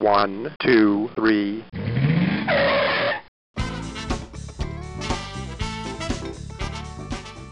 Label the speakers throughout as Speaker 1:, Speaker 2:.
Speaker 1: One, two, three.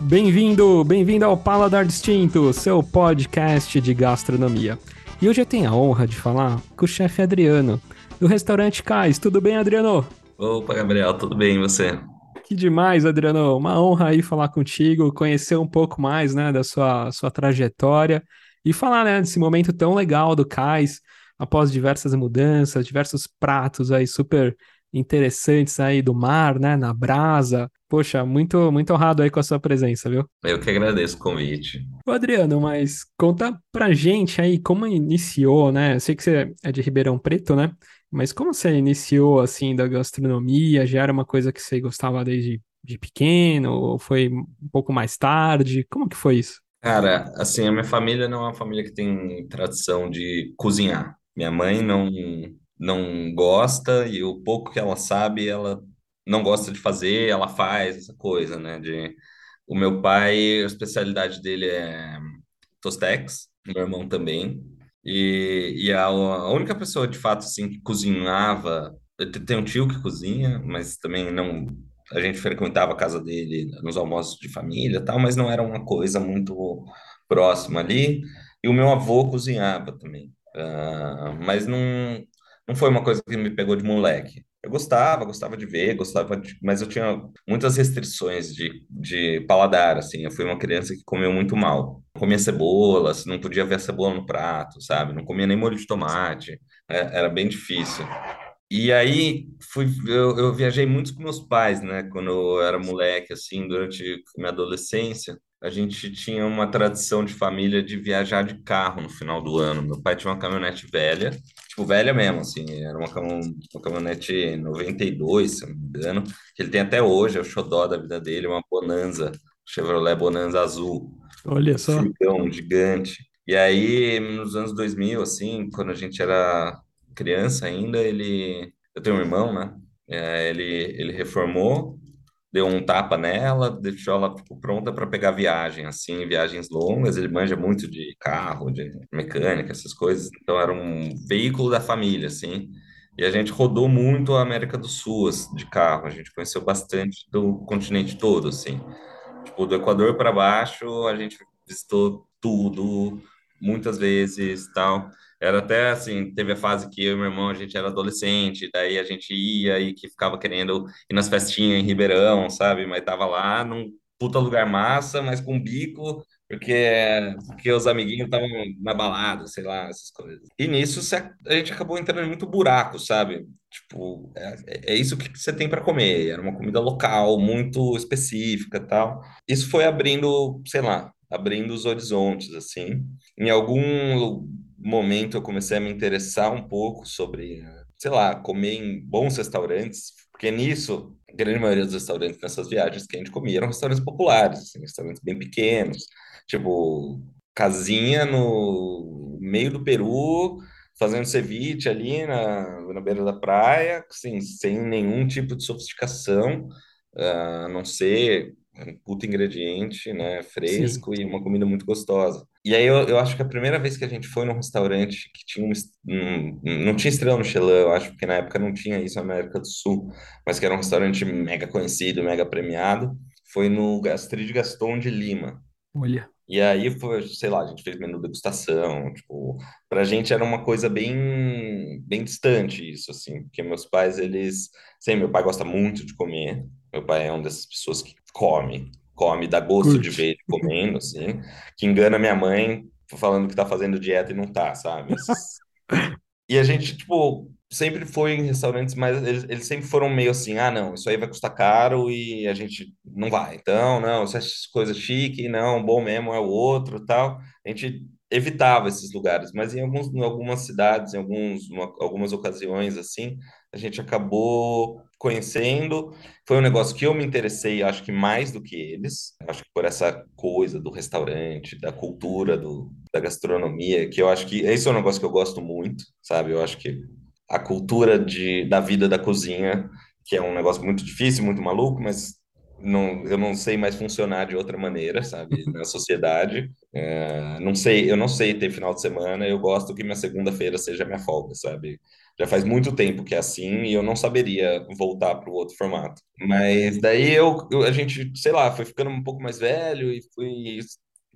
Speaker 2: Bem-vindo, bem-vindo ao Paladar Distinto, seu podcast de gastronomia. E hoje eu tenho a honra de falar com o chefe Adriano, do restaurante Cais. Tudo bem, Adriano?
Speaker 3: Opa, Gabriel, tudo bem e você?
Speaker 2: Que demais, Adriano. Uma honra aí falar contigo, conhecer um pouco mais, né, da sua, sua trajetória e falar, né, desse momento tão legal do Cais, após diversas mudanças, diversos pratos aí super interessantes aí do mar, né, na brasa. Poxa, muito muito honrado aí com a sua presença, viu?
Speaker 3: Eu que agradeço o convite.
Speaker 2: Ô Adriano, mas conta pra gente aí como iniciou, né? Eu sei que você é de Ribeirão Preto, né? Mas como você iniciou assim da gastronomia? Já era uma coisa que você gostava desde de pequeno ou foi um pouco mais tarde? Como que foi isso?
Speaker 3: Cara, assim, a minha família não é uma família que tem tradição de cozinhar. Minha mãe não não gosta e o pouco que ela sabe, ela não gosta de fazer, ela faz essa coisa, né? De o meu pai, a especialidade dele é Tostex, meu irmão também. E, e a, a única pessoa de fato assim que cozinhava, tem um tio que cozinha, mas também não a gente frequentava a casa dele nos almoços de família, tal, mas não era uma coisa muito próxima ali. E o meu avô cozinhava também. Uh, mas não, não foi uma coisa que me pegou de moleque. Eu gostava, gostava de ver, gostava de, mas eu tinha muitas restrições de, de paladar, assim. Eu fui uma criança que comeu muito mal. Comia cebola, não podia ver a cebola no prato, sabe? Não comia nem molho de tomate. É, era bem difícil. E aí fui, eu, eu viajei muito com meus pais, né? Quando eu era moleque, assim, durante minha adolescência a gente tinha uma tradição de família de viajar de carro no final do ano. Meu pai tinha uma caminhonete velha, tipo, velha mesmo, assim, era uma, uma caminhonete 92, se não me engano, que ele tem até hoje, é o xodó da vida dele, uma Bonanza, Chevrolet Bonanza azul.
Speaker 2: Olha só.
Speaker 3: Um gigante. E aí, nos anos 2000, assim, quando a gente era criança ainda, ele... Eu tenho um irmão, né? É, ele, ele reformou deu um tapa nela, deixou ela tipo, pronta para pegar viagem, assim, viagens longas. Ele manja muito de carro, de mecânica, essas coisas. Então era um veículo da família, assim. E a gente rodou muito a América do Sul de carro. A gente conheceu bastante do continente todo, assim. Tipo, do Equador para baixo, a gente visitou tudo, muitas vezes, tal. Era até assim, teve a fase que eu e meu irmão, a gente era adolescente, daí a gente ia e que ficava querendo ir nas festinhas em Ribeirão, sabe? Mas tava lá num puta lugar massa, mas com bico, porque, porque os amiguinhos estavam na balada, sei lá, essas coisas. E nisso a gente acabou entrando em muito buraco, sabe? Tipo, é, é isso que você tem para comer. Era uma comida local, muito específica tal. Isso foi abrindo, sei lá, abrindo os horizontes, assim. Em algum momento eu comecei a me interessar um pouco sobre, sei lá, comer em bons restaurantes, porque nisso, a grande maioria dos restaurantes nessas viagens que a gente comia eram restaurantes populares, assim, restaurantes bem pequenos, tipo casinha no meio do Peru, fazendo ceviche ali na, na beira da praia, assim, sem nenhum tipo de sofisticação, ah, a não ser um puto ingrediente, né, fresco Sim. e uma comida muito gostosa. E aí eu, eu acho que a primeira vez que a gente foi num restaurante que tinha um, um, não tinha estrela Michelin, eu acho, porque na época não tinha isso na América do Sul, mas que era um restaurante mega conhecido, mega premiado, foi no Gastrid Gaston de Lima.
Speaker 2: Olha.
Speaker 3: E aí foi, sei lá, a gente fez menu degustação, tipo, pra gente era uma coisa bem bem distante isso assim, porque meus pais eles, sim, meu pai gosta muito de comer. Meu pai é uma dessas pessoas que come, come, dá gosto Curte. de ver comendo, assim, que engana minha mãe falando que tá fazendo dieta e não tá, sabe? e a gente, tipo, sempre foi em restaurantes, mas eles, eles, sempre foram meio assim, ah, não, isso aí vai custar caro e a gente não vai. Então, não, essas coisas chique, não, bom mesmo é o outro, tal. A gente evitava esses lugares, mas em, alguns, em algumas cidades, em alguns, algumas ocasiões, assim, a gente acabou conhecendo. Foi um negócio que eu me interessei, acho que mais do que eles. Acho que por essa coisa do restaurante, da cultura, do, da gastronomia, que eu acho que esse é um negócio que eu gosto muito, sabe? Eu acho que a cultura de, da vida da cozinha, que é um negócio muito difícil, muito maluco, mas não, eu não sei mais funcionar de outra maneira, sabe, na sociedade. É, não sei, eu não sei ter final de semana. Eu gosto que minha segunda-feira seja minha folga, sabe? Já faz muito tempo que é assim e eu não saberia voltar para o outro formato. Mas daí eu, eu, a gente, sei lá, foi ficando um pouco mais velho e fui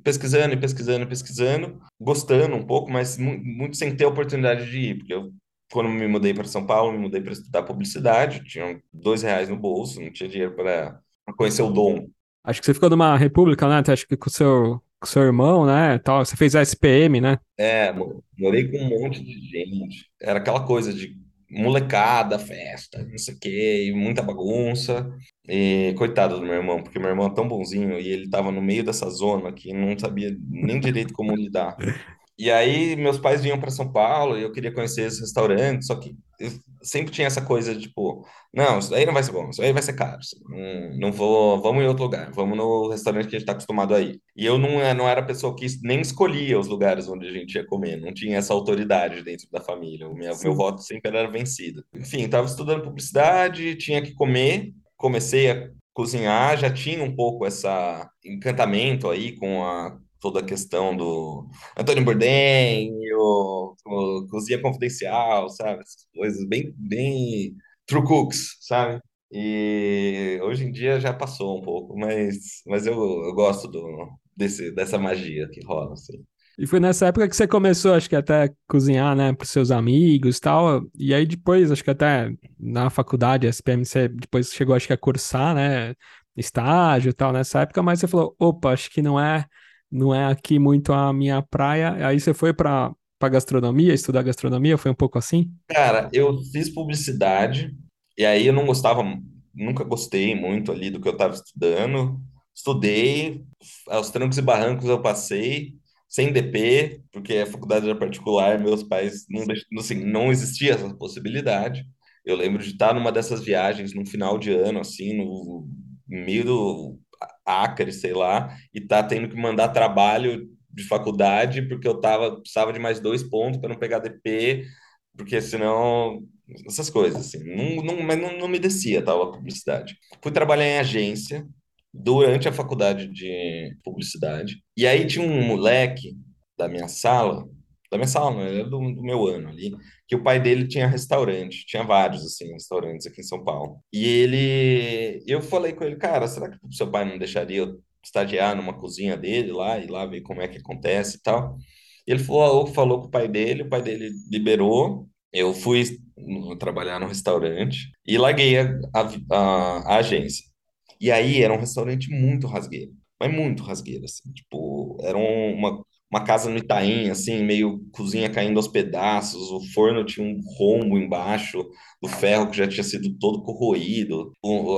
Speaker 3: pesquisando e pesquisando e pesquisando, gostando um pouco, mas muito sem ter oportunidade de ir, porque eu quando me mudei para São Paulo, me mudei para estudar publicidade, tinha dois reais no bolso, não tinha dinheiro para conhecer o dom.
Speaker 2: Acho que você ficou numa república, né? Acho que com o seu, com seu irmão, né? Tal. Você fez a SPM, né?
Speaker 3: É, morei com um monte de gente. Era aquela coisa de molecada, festa, não sei o quê, muita bagunça. E coitado do meu irmão, porque meu irmão é tão bonzinho e ele tava no meio dessa zona que não sabia nem direito como lidar. E aí meus pais vinham para São Paulo e eu queria conhecer esse restaurante, só que sempre tinha essa coisa de, tipo, não, isso aí não vai ser bom, isso aí vai ser caro, não, não vou, vamos em outro lugar, vamos no restaurante que a gente está acostumado a ir. E eu não, não era a pessoa que nem escolhia os lugares onde a gente ia comer, não tinha essa autoridade dentro da família, o meu, meu voto sempre era vencido. Enfim, estava estudando publicidade, tinha que comer, comecei a cozinhar, já tinha um pouco essa encantamento aí com a toda a questão do Antônio Bourdain, o, o Cozinha Confidencial, sabe? Essas coisas bem, bem true cooks, sabe? E hoje em dia já passou um pouco, mas, mas eu, eu gosto do, desse, dessa magia que rola, assim.
Speaker 2: E foi nessa época que você começou, acho que até cozinhar, né, para seus amigos e tal. E aí depois, acho que até na faculdade, SPM, você depois chegou, acho que a cursar, né, estágio e tal nessa época, mas você falou, opa, acho que não é não é aqui muito a minha praia. Aí você foi para para gastronomia, estudar gastronomia, foi um pouco assim?
Speaker 3: Cara, eu fiz publicidade e aí eu não gostava, nunca gostei muito ali do que eu estava estudando. Estudei, aos trancos e barrancos eu passei, sem DP, porque a faculdade era particular, meus pais não, assim, não existia essa possibilidade. Eu lembro de estar numa dessas viagens no final de ano, assim, no meio do Acre, sei lá, e tá tendo que mandar trabalho de faculdade porque eu tava, precisava de mais dois pontos para não pegar DP, porque senão essas coisas assim, não, não, mas não, não me descia tal a publicidade. Fui trabalhar em agência durante a faculdade de publicidade. E aí tinha um moleque da minha sala, da minha sala, não, era do, do meu ano ali, que o pai dele tinha restaurante, tinha vários, assim, restaurantes aqui em São Paulo. E ele, eu falei com ele, cara, será que o seu pai não deixaria eu estagiar numa cozinha dele lá e lá ver como é que acontece e tal? E ele falou, falou com o pai dele, o pai dele liberou, eu fui trabalhar no restaurante e larguei a, a, a agência. E aí era um restaurante muito rasgueiro, mas muito rasgueiro, assim, tipo, era uma uma casa no Itaim, assim, meio cozinha caindo aos pedaços, o forno tinha um rombo embaixo do ferro que já tinha sido todo corroído,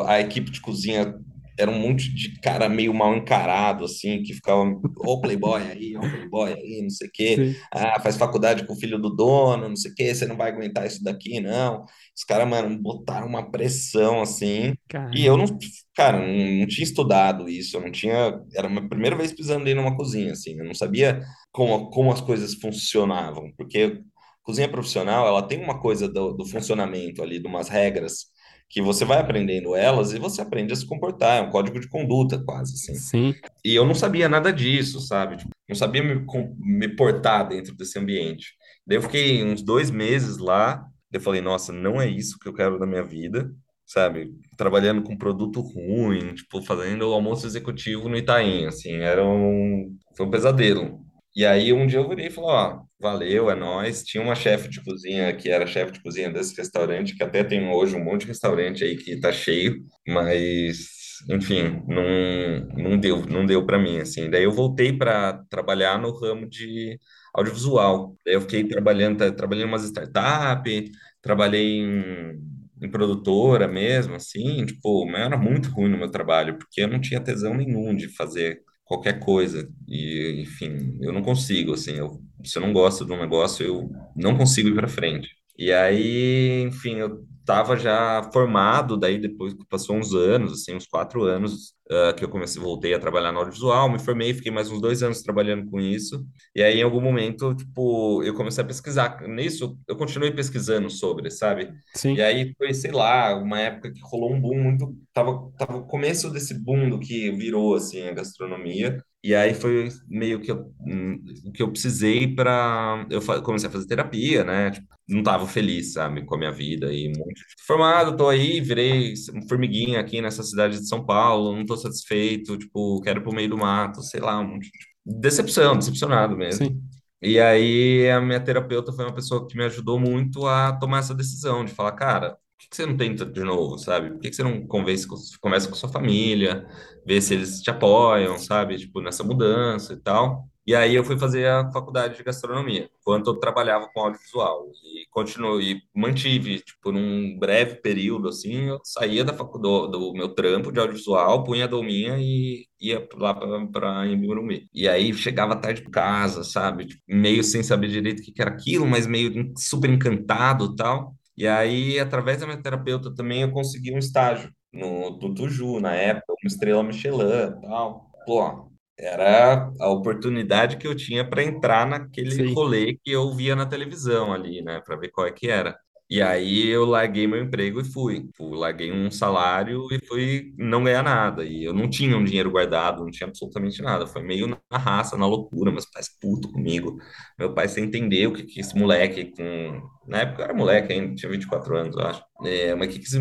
Speaker 3: a equipe de cozinha era um monte de cara meio mal encarado, assim, que ficava, ô playboy aí, ô playboy aí, não sei o quê, ah, faz faculdade com o filho do dono, não sei o quê, você não vai aguentar isso daqui, não. Os caras, mano, botaram uma pressão, assim, Caramba. e eu não, cara, não, não, tinha estudado isso, eu não tinha, era a minha primeira vez pisando aí numa cozinha, assim, eu não sabia como, como as coisas funcionavam, porque cozinha profissional, ela tem uma coisa do, do funcionamento ali, de umas regras, que você vai aprendendo elas e você aprende a se comportar, é um código de conduta quase, assim.
Speaker 2: Sim.
Speaker 3: E eu não sabia nada disso, sabe? Tipo, não sabia me, me portar dentro desse ambiente. Daí eu fiquei uns dois meses lá, eu falei, nossa, não é isso que eu quero da minha vida, sabe? Trabalhando com produto ruim, tipo, fazendo o almoço executivo no Itaim, assim, era um... Foi um pesadelo. E aí um dia eu virei e falei, ó, valeu, é nóis. Tinha uma chefe de cozinha que era chefe de cozinha desse restaurante, que até tem hoje um monte de restaurante aí que tá cheio, mas enfim, não, não deu, não deu para mim assim. Daí eu voltei para trabalhar no ramo de audiovisual. Daí eu fiquei trabalhando, trabalhei em umas startup, trabalhei em, em produtora mesmo, assim, tipo, mas era muito ruim no meu trabalho, porque eu não tinha tesão nenhum de fazer qualquer coisa. E, enfim, eu não consigo, assim, eu, se eu não gosto de um negócio, eu não consigo ir para frente. E aí, enfim, eu estava já formado, daí depois passou uns anos, assim, uns quatro anos, uh, que eu comecei, voltei a trabalhar no audiovisual, me formei, fiquei mais uns dois anos trabalhando com isso, e aí em algum momento, tipo, eu comecei a pesquisar, nisso eu continuei pesquisando sobre, sabe?
Speaker 2: Sim.
Speaker 3: E aí foi, sei lá, uma época que rolou um boom muito, tava, tava o começo desse boom do que virou, assim, a gastronomia, e aí foi meio que eu, hum, que eu precisei para eu comecei a fazer terapia, né? Tipo, não estava feliz, sabe, com a minha vida e muito formado, tô aí, virei formiguinha aqui nessa cidade de São Paulo, não tô satisfeito, tipo, quero ir pro meio do mato, sei lá, um monte de decepção, decepcionado mesmo.
Speaker 2: Sim.
Speaker 3: E aí a minha terapeuta foi uma pessoa que me ajudou muito a tomar essa decisão de falar, cara, por que você não tenta de novo, sabe? Por que você não convence, começa com sua família, vê se eles te apoiam, sabe? Tipo, nessa mudança e tal. E aí eu fui fazer a faculdade de gastronomia, enquanto eu trabalhava com audiovisual. E continuei, e mantive, tipo, num breve período, assim, eu saía da faculdade, do, meu trampo de audiovisual, punha a dominha e ia lá para Imburumbi. E aí chegava tarde de casa, sabe? Tipo, meio sem saber direito o que era aquilo, mas meio super encantado tal. E aí, através da minha terapeuta também, eu consegui um estágio no Tutuju, na época, uma estrela Michelin tal. Pô, era a oportunidade que eu tinha para entrar naquele
Speaker 2: Sim.
Speaker 3: rolê que eu via na televisão ali, né, para ver qual é que era. E aí eu larguei meu emprego e fui. Larguei um salário e fui não ganhar nada. E eu não tinha um dinheiro guardado, não tinha absolutamente nada. Foi meio na raça, na loucura. Meus pais puto comigo. Meu pai sem entender o que, que esse moleque com... Na época eu era moleque ainda, tinha 24 anos, eu acho. É, mas o que, que esse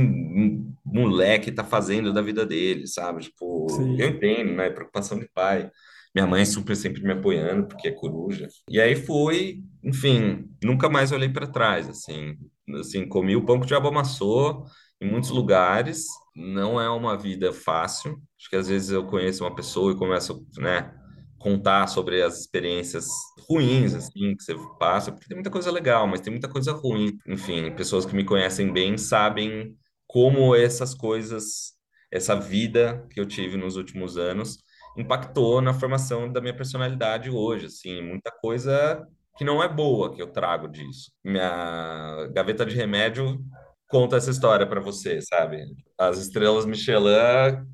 Speaker 3: moleque tá fazendo da vida dele, sabe? Tipo,
Speaker 2: Sim.
Speaker 3: eu entendo, né? Preocupação de pai. Minha mãe super sempre me apoiando, porque é coruja. E aí fui, enfim, nunca mais olhei para trás, assim assim, comi o pão que o diabo amassou em muitos lugares. Não é uma vida fácil. Acho que às vezes eu conheço uma pessoa e começo, né, contar sobre as experiências ruins, assim, que você passa, porque tem muita coisa legal, mas tem muita coisa ruim. Enfim, pessoas que me conhecem bem sabem como essas coisas, essa vida que eu tive nos últimos anos impactou na formação da minha personalidade hoje, assim, muita coisa que não é boa que eu trago disso. Minha gaveta de remédio conta essa história para você, sabe? As estrelas Michelin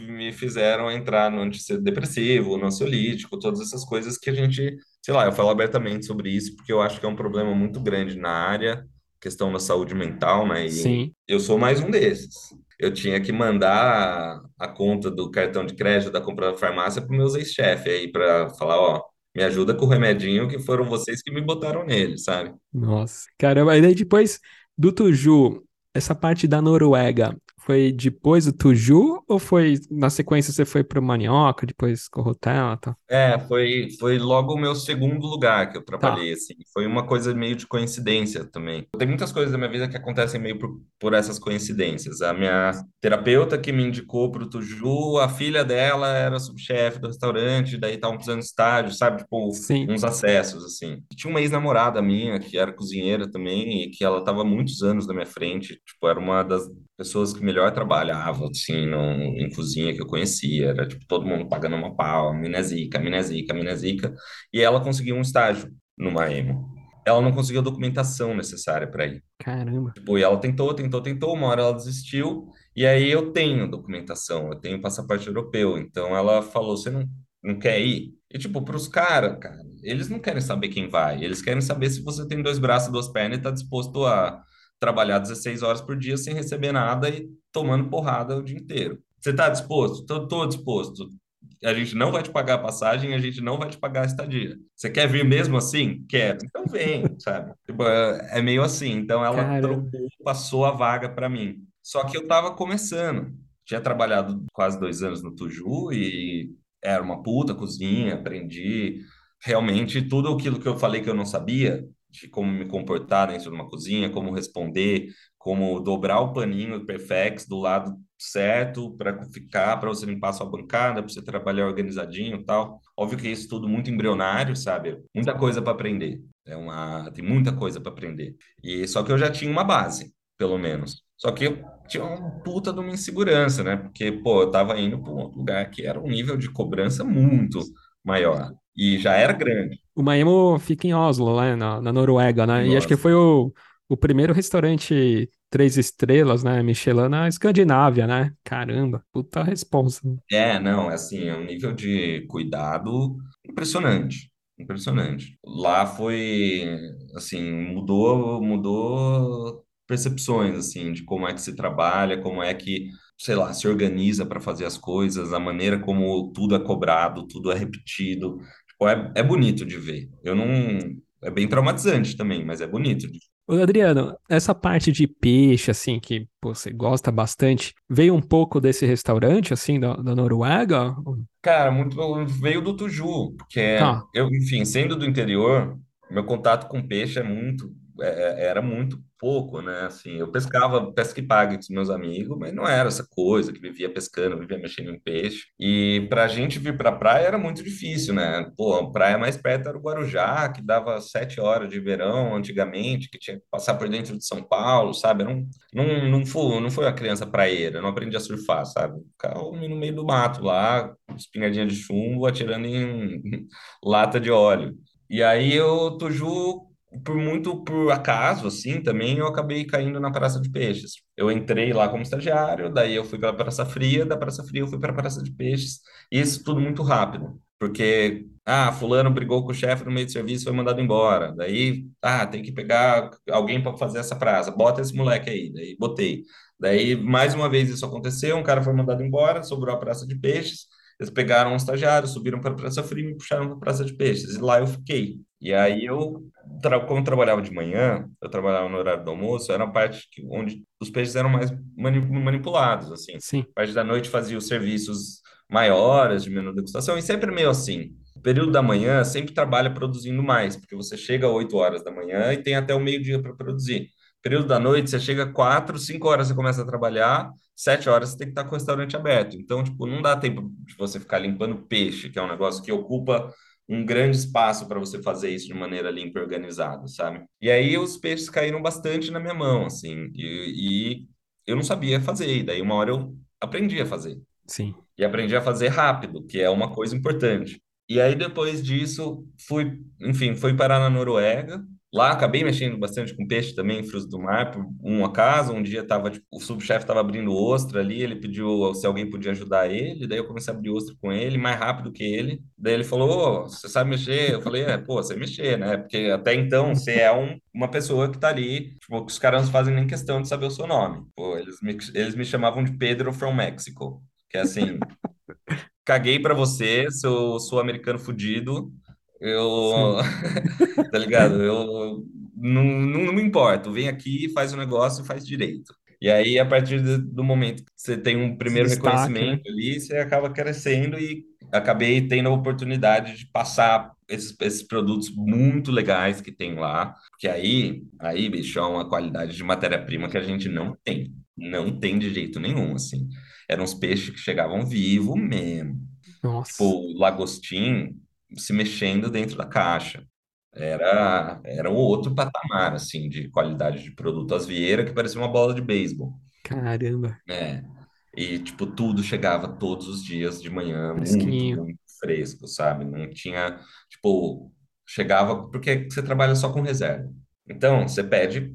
Speaker 3: me fizeram entrar no antidepressivo, no ansiolítico, todas essas coisas que a gente, sei lá, eu falo abertamente sobre isso porque eu acho que é um problema muito grande na área, questão da saúde mental, né? E
Speaker 2: Sim.
Speaker 3: eu sou mais um desses. Eu tinha que mandar a conta do cartão de crédito da compra da farmácia para meus ex-chefes aí para falar, ó, me ajuda com o remedinho que foram vocês que me botaram nele, sabe?
Speaker 2: Nossa, caramba. E daí depois do Tuju, essa parte da Noruega, foi depois do Tuju ou foi na sequência você foi para o Manioca, depois Corrotel e tal?
Speaker 3: É, foi, foi logo o meu segundo lugar que eu
Speaker 2: Tá,
Speaker 3: trabalhei, assim. Foi uma coisa meio de coincidência também. Tem muitas coisas da minha vida que acontecem meio por, por essas coincidências. A minha terapeuta que me indicou para o Tuju, a filha dela era subchefe do restaurante, daí estavam precisando de estágio, sabe? Tipo,
Speaker 2: sim,
Speaker 3: uns acessos, assim. Tinha uma ex-namorada minha, que era cozinheira também, e que ela estava muitos anos na minha frente. Tipo, era uma das pessoas que melhor trabalhavam, assim, no, em cozinha que eu conhecia. Era, tipo, todo mundo pagando uma pau, mina zica, mina zica, mina zica. E ela conseguiu um estágio numa emo. Ela não conseguiu a documentação necessária para ir.
Speaker 2: caramba.
Speaker 3: Tipo, e ela tentou, tentou, tentou, uma hora ela desistiu. E aí eu tenho documentação, eu tenho passaporte europeu. Então ela falou: você não, não quer ir? E, tipo, para os caras, cara, eles não querem saber quem vai. Eles querem saber se você tem dois braços, duas pernas e está disposto a trabalhar 16 horas por dia sem receber nada e tomando porrada o dia inteiro. Você está disposto? Estou disposto. A gente não vai te pagar a passagem, a gente não vai te pagar a estadia. Você quer vir mesmo assim? Quero. Então vem, sabe? Tipo, é, é meio assim. Então ela trocou, passou a vaga para mim. Só que eu estava começando. Tinha trabalhado quase dois anos no Tuju e era uma puta cozinha, aprendi realmente tudo aquilo que eu falei que eu não sabia, de como me comportar dentro de uma cozinha, como responder, como dobrar o paninho perfex do lado certo para ficar, para você limpar sua bancada, para você trabalhar organizadinho e tal. Óbvio que isso tudo muito embrionário, sabe? Muita coisa para aprender. É uma, tem muita coisa para aprender. E só que eu já tinha uma base, pelo menos. Só que eu tinha uma puta de uma insegurança, né? Porque, pô, eu tava indo para um lugar que era um nível de cobrança muito maior. E já era grande.
Speaker 2: O Maemo fica em Oslo, lá na, na Noruega, né?
Speaker 3: em
Speaker 2: E acho que foi o, o primeiro restaurante três estrelas, né? Michelin na Escandinávia, né? Caramba, puta responsa.
Speaker 3: É, não, é assim, é um nível de cuidado impressionante. Impressionante. Lá foi, assim, mudou, mudou percepções, assim, de como é que se trabalha, como é que, sei lá, se organiza para fazer as coisas, a maneira como tudo é cobrado, tudo é repetido. Tipo, é, é bonito de ver. Eu não... É bem traumatizante também, mas é bonito de
Speaker 2: Ô, Adriano, essa parte de peixe, assim, que pô, você gosta bastante, veio um pouco desse restaurante, assim, da, da Noruega?
Speaker 3: Cara, muito veio do Tuju, porque
Speaker 2: Tá,
Speaker 3: eu, enfim, sendo do interior, meu contato com peixe é muito, é- é- era muito pouco, né? Assim, eu pescava pesca e pague com os meus amigos, mas não era essa coisa que vivia pescando, vivia mexendo em peixe. E pra gente vir pra praia era muito difícil, né? Pô, a praia mais perto era o Guarujá, que dava sete horas de verão antigamente, que tinha que passar por dentro de São Paulo, sabe? Era um, não, não foi, não foi uma criança praieira, eu não aprendi a surfar, sabe? Ficava no meio do mato lá, espingadinha de chumbo, atirando em lata de óleo. E aí eu, Tuju, por muito por acaso, assim, também eu acabei caindo na Praça de Peixes. Eu entrei lá como estagiário, daí eu fui para a Praça Fria, da Praça Fria eu fui para a Praça de Peixes, e isso tudo muito rápido, porque, ah, fulano brigou com o chefe no meio do serviço, foi mandado embora, daí, ah, tem que pegar alguém para fazer essa praça, bota esse moleque aí, daí botei. Daí, mais uma vez isso aconteceu, um cara foi mandado embora, sobrou a Praça de Peixes, eles pegaram um estagiário, subiram para a Praça Fria e me puxaram para a Praça de Peixes. E lá eu fiquei. E aí eu, tra como eu trabalhava de manhã, eu trabalhava no horário do almoço, era a parte que, onde os peixes eram mais mani manipulados, assim.
Speaker 2: sim,
Speaker 3: A parte da noite fazia os serviços maiores de menu degustação e sempre meio assim. O período da manhã sempre trabalha produzindo mais, porque você chega às 8 horas da manhã e tem até o meio-dia para produzir. Período da noite, você chega 4, 5 horas você começa a trabalhar, 7 horas você tem que estar com o restaurante aberto. Então, tipo, não dá tempo de você ficar limpando peixe, que é um negócio que ocupa um grande espaço para você fazer isso de maneira limpa e organizada, sabe? E aí os peixes caíram bastante na minha mão, assim, e, e eu não sabia fazer. E daí uma hora eu aprendi a fazer.
Speaker 2: sim.
Speaker 3: E aprendi a fazer rápido, que é uma coisa importante. E aí depois disso, fui, enfim, fui parar na Noruega. Lá acabei mexendo bastante com peixe também, frutos do mar, por um acaso. Um dia tava, tipo, o subchefe estava abrindo ostra ali, ele pediu se alguém podia ajudar ele. Daí eu comecei a abrir ostra com ele, mais rápido que ele. Daí ele falou: "Ô, você sabe mexer? Eu falei: É, pô, você mexer, né? Porque até então você é um, uma pessoa que tá ali, tipo, os caras não fazem nem questão de saber o seu nome. Pô, eles me, eles me chamavam de Pedro from Mexico, que é assim. Caguei pra você, seu sul-americano fudido. Eu, tá ligado? Eu não, não, não me importo. Vem aqui, faz o negócio, faz direito. E aí, a partir do, momento que você tem um primeiro
Speaker 2: né?
Speaker 3: reconhecimento ali, você acaba crescendo e acabei tendo a oportunidade de passar esses, esses produtos muito legais que tem lá. Porque aí, aí, bicho, é uma qualidade de matéria-prima que a gente não tem. Não tem de jeito nenhum, assim. Eram os peixes que chegavam vivo mesmo. Tipo,
Speaker 2: Nossa,
Speaker 3: o lagostim se mexendo dentro da caixa. Era, era um outro patamar, assim, de qualidade de produto. As vieiras que parecia uma bola de beisebol.
Speaker 2: caramba,
Speaker 3: É. E, tipo, tudo chegava todos os dias de manhã, muito, muito fresco, sabe? Não tinha, tipo, chegava, porque você trabalha só com reserva. Então, você pede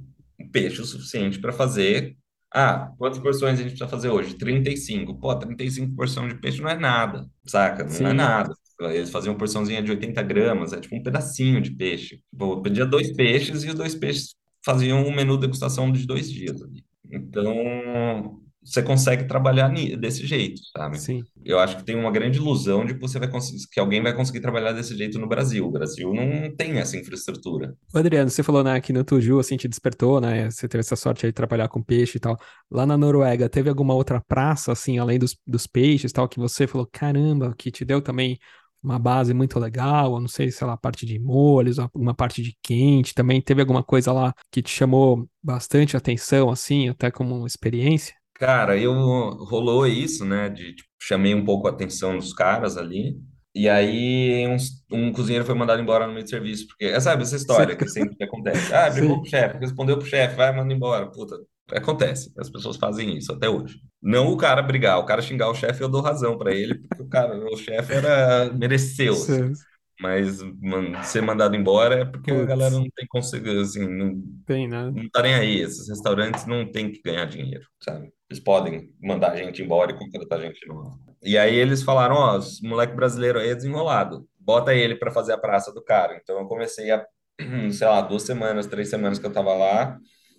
Speaker 3: peixe o suficiente para fazer. Ah, quantas porções a gente precisa fazer hoje? 35. Pô, 35 porções de peixe não é nada, saca? Não é
Speaker 2: Sim,
Speaker 3: nada. Eles faziam porçãozinha de 80 gramas, é tipo um pedacinho de peixe. Tipo, pedia dois peixes e os dois peixes faziam um menu degustação de dois dias ali. Então, você consegue trabalhar desse jeito, sabe?
Speaker 2: sim.
Speaker 3: Eu acho que tem uma grande ilusão de que você vai conseguir, que alguém vai conseguir trabalhar desse jeito no Brasil. O Brasil não tem essa infraestrutura.
Speaker 2: Adriano, você falou, né, que no Tuju, assim, te despertou, né? Você teve essa sorte aí de trabalhar com peixe e tal. Lá na Noruega, teve alguma outra praça, assim, além dos, dos peixes e tal, que você falou, caramba, que te deu também uma base muito legal? Eu não sei, sei lá, parte de molhos, alguma parte de quente também. Teve alguma coisa lá que te chamou bastante atenção, assim, até como experiência?
Speaker 3: Cara, eu rolou isso, né? De tipo, chamei um pouco a atenção dos caras ali. E aí uns- um, cozinheiro foi mandado embora no meio de serviço, porque é, sabe essa
Speaker 2: Sim,
Speaker 3: história que sempre acontece. Ah, brigou
Speaker 2: sim,
Speaker 3: chefe, respondeu pro chefe, vai, manda embora. Puta, acontece. As pessoas fazem isso até hoje. Não o cara brigar, o cara xingar o chefe, eu dou razão pra ele, porque o cara, o chefe era mereceu, assim.
Speaker 2: sim.
Speaker 3: mas man- ser mandado embora é porque a galera não tem conseguido, assim, não,
Speaker 2: tem, né?
Speaker 3: não tá nem aí. Esses restaurantes não tem que ganhar dinheiro, sabe? Eles podem mandar a gente embora e contratar gente nova. E aí eles falaram, ó, esse moleque brasileiro aí é desenrolado, bota ele para fazer a praça do cara. Então eu comecei a, sei lá, duas semanas, três semanas que eu tava lá,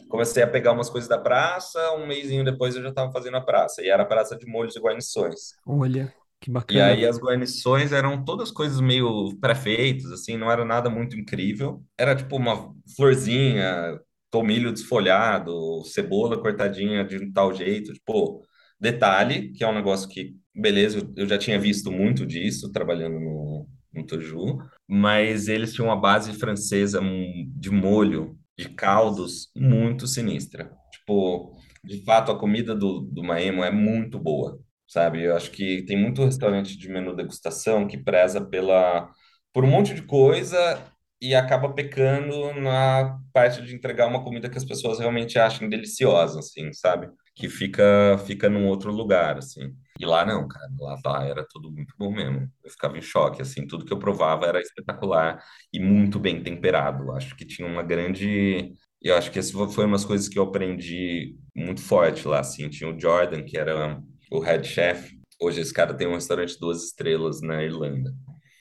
Speaker 3: comecei a pegar umas coisas da praça, um mêsinho depois eu já tava fazendo a praça. E era a praça de molhos e guarnições.
Speaker 2: Olha, que
Speaker 3: E
Speaker 2: bacana.
Speaker 3: aí as guarnições eram todas coisas meio pré-feitas, assim, não era nada muito incrível. Era tipo uma florzinha, tomilho desfolhado, cebola cortadinha de um tal jeito, tipo, detalhe, que é um negócio que, beleza, eu já tinha visto muito disso trabalhando no, no Toju, mas eles tinham uma base francesa hum, de molho, de caldos, muito sinistra. Tipo, de fato, a comida do, do Maemo é muito boa sabe? Eu acho que tem muito restaurante de menu degustação que preza pela por um monte de coisa e acaba pecando na parte de entregar uma comida que as pessoas realmente achem deliciosa, assim, sabe? Que fica fica num outro lugar, assim. E lá não, cara, lá, lá era tudo muito bom mesmo. Eu ficava em choque, assim, tudo que eu provava era espetacular e muito bem temperado. Acho que tinha uma grande eu acho que essa foi umas coisas que eu aprendi muito forte lá, assim. Tinha o Jordan, que era o head chef. Hoje esse cara tem um restaurante duas estrelas na Irlanda.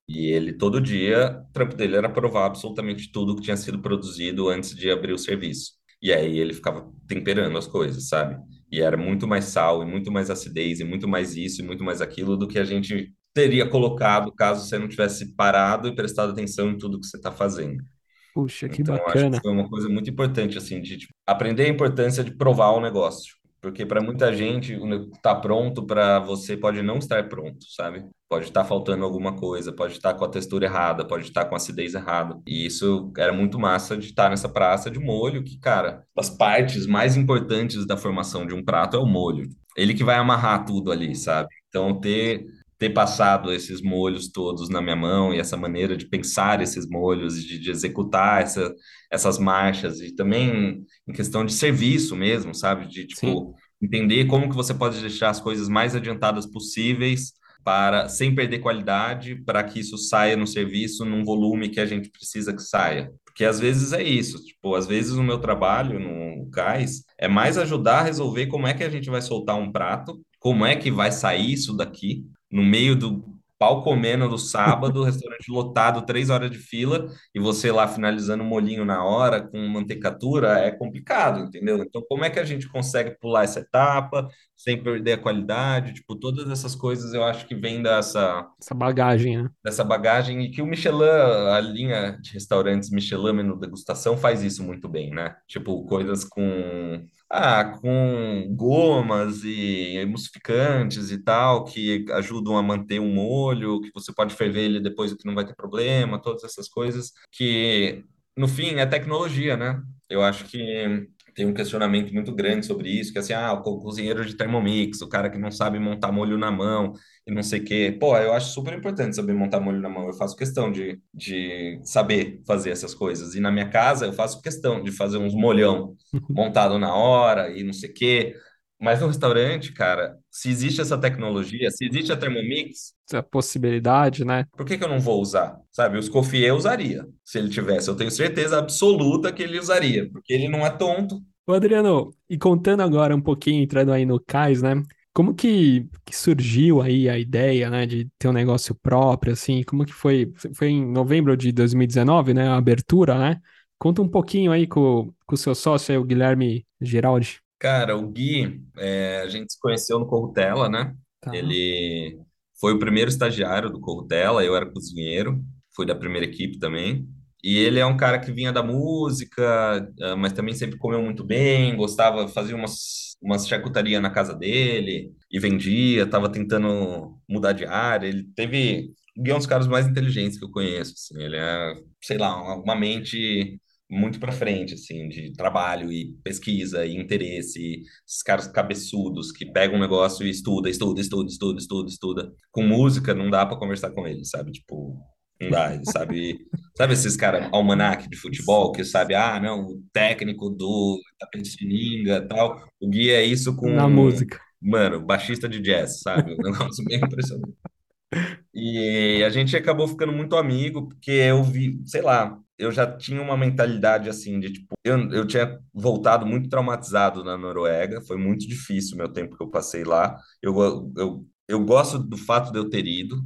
Speaker 3: E ele, todo dia, o trampo dele era provar absolutamente tudo que tinha sido produzido antes de abrir o serviço. E aí ele ficava temperando as coisas, sabe? E era muito mais sal, e muito mais acidez, e muito mais isso, e muito mais aquilo do que a gente teria colocado caso você não tivesse parado e prestado atenção em tudo que você está fazendo.
Speaker 2: Puxa, que
Speaker 3: Então, eu acho que
Speaker 2: bacana.
Speaker 3: foi uma coisa muito importante, assim, de tipo, aprender a importância de provar o negócio. Porque para muita gente, tá pronto para você pode não estar pronto, sabe? Pode estar faltando alguma coisa, pode estar com a textura errada, pode estar com a acidez errada. E isso era muito massa de estar nessa praça de molho, que, cara, as partes mais importantes da formação de um prato é o molho. Ele que vai amarrar tudo ali, sabe? Então, ter ter passado esses molhos todos na minha mão e essa maneira de pensar esses molhos, de, de executar essa, essas marchas e também em questão de serviço mesmo, sabe? De
Speaker 2: Sim,
Speaker 3: tipo entender como que você pode deixar as coisas mais adiantadas possíveis para sem perder qualidade, para que isso saia no serviço num volume que a gente precisa que saia. Porque às vezes é isso, tipo, às vezes o meu trabalho no cais é mais ajudar a resolver como é que a gente vai soltar um prato, como é que vai sair isso daqui, no meio do pau comendo no sábado, restaurante lotado, três horas de fila, e você lá finalizando o molhinho na hora, com mantecatura, é complicado, entendeu? Então, como é que a gente consegue pular essa etapa, sem perder a qualidade? Tipo, todas essas coisas eu acho que vem dessa,
Speaker 2: essa bagagem, né?
Speaker 3: dessa bagagem, e que o Michelin, a linha de restaurantes Michelin Menu Degustação faz isso muito bem, né? Tipo, coisas com ah, com gomas e emulsificantes e tal, que ajudam a manter um molho, que você pode ferver ele depois que não vai ter problema, todas essas coisas que, no fim, é tecnologia, né? Eu acho que tem um questionamento muito grande sobre isso, que é assim, ah, o co- cozinheiro de Thermomix, o cara que não sabe montar molho na mão e não sei o quê. Pô, eu acho super importante saber montar molho na mão. Eu faço questão de, de saber fazer essas coisas. E na minha casa, eu faço questão de fazer uns molhão montado na hora e não sei o quê. Mas no restaurante, cara, se existe essa tecnologia, se existe a Thermomix,
Speaker 2: Essa possibilidade, né?
Speaker 3: por que que eu não vou usar? Sabe, o Escoffier usaria, se ele tivesse. Eu tenho certeza absoluta que ele usaria, porque ele não é tonto.
Speaker 2: Ô, Adriano, e contando agora um pouquinho, entrando aí no cais, né? Como que, que surgiu aí a ideia, né, de ter um negócio próprio, assim? Como que foi? Foi em novembro de 2019, né? A abertura, né? Conta um pouquinho aí com, com o seu sócio aí, o Guilherme Geraldi.
Speaker 3: Cara, o Gui, é, a gente se conheceu no Corrutela, né?
Speaker 2: Tá.
Speaker 3: Ele foi o primeiro estagiário do Corrutela, eu era cozinheiro, fui da primeira equipe também. E ele é um cara que vinha da música, ah, mas também sempre comeu muito bem, gostava, fazia umas, umas charcutaria na casa dele e vendia, estava tentando mudar de área. Ele teve, o Gui é um dos caras mais inteligentes que eu conheço, assim. Ele é, sei lá, uma mente muito para frente, assim, de trabalho e pesquisa e interesse, e esses caras cabeçudos que pegam um negócio e estuda, estuda, estuda, estuda, estuda, estuda. Com música não dá para conversar com ele, sabe? Tipo, não dá, ele sabe, sabe esses caras almanac de futebol que sabe, ah, não, o técnico do Itapetininga, tal. O Gui é isso
Speaker 2: Na
Speaker 3: com,
Speaker 2: música.
Speaker 3: mano, baixista de jazz, sabe? Um negócio bem impressionante. E a gente acabou ficando muito amigo, porque eu vi, sei lá, eu já tinha uma mentalidade assim de tipo, eu, eu tinha voltado muito traumatizado na Noruega, foi muito difícil o meu tempo que eu passei lá. Eu, eu, eu gosto do fato de eu ter ido,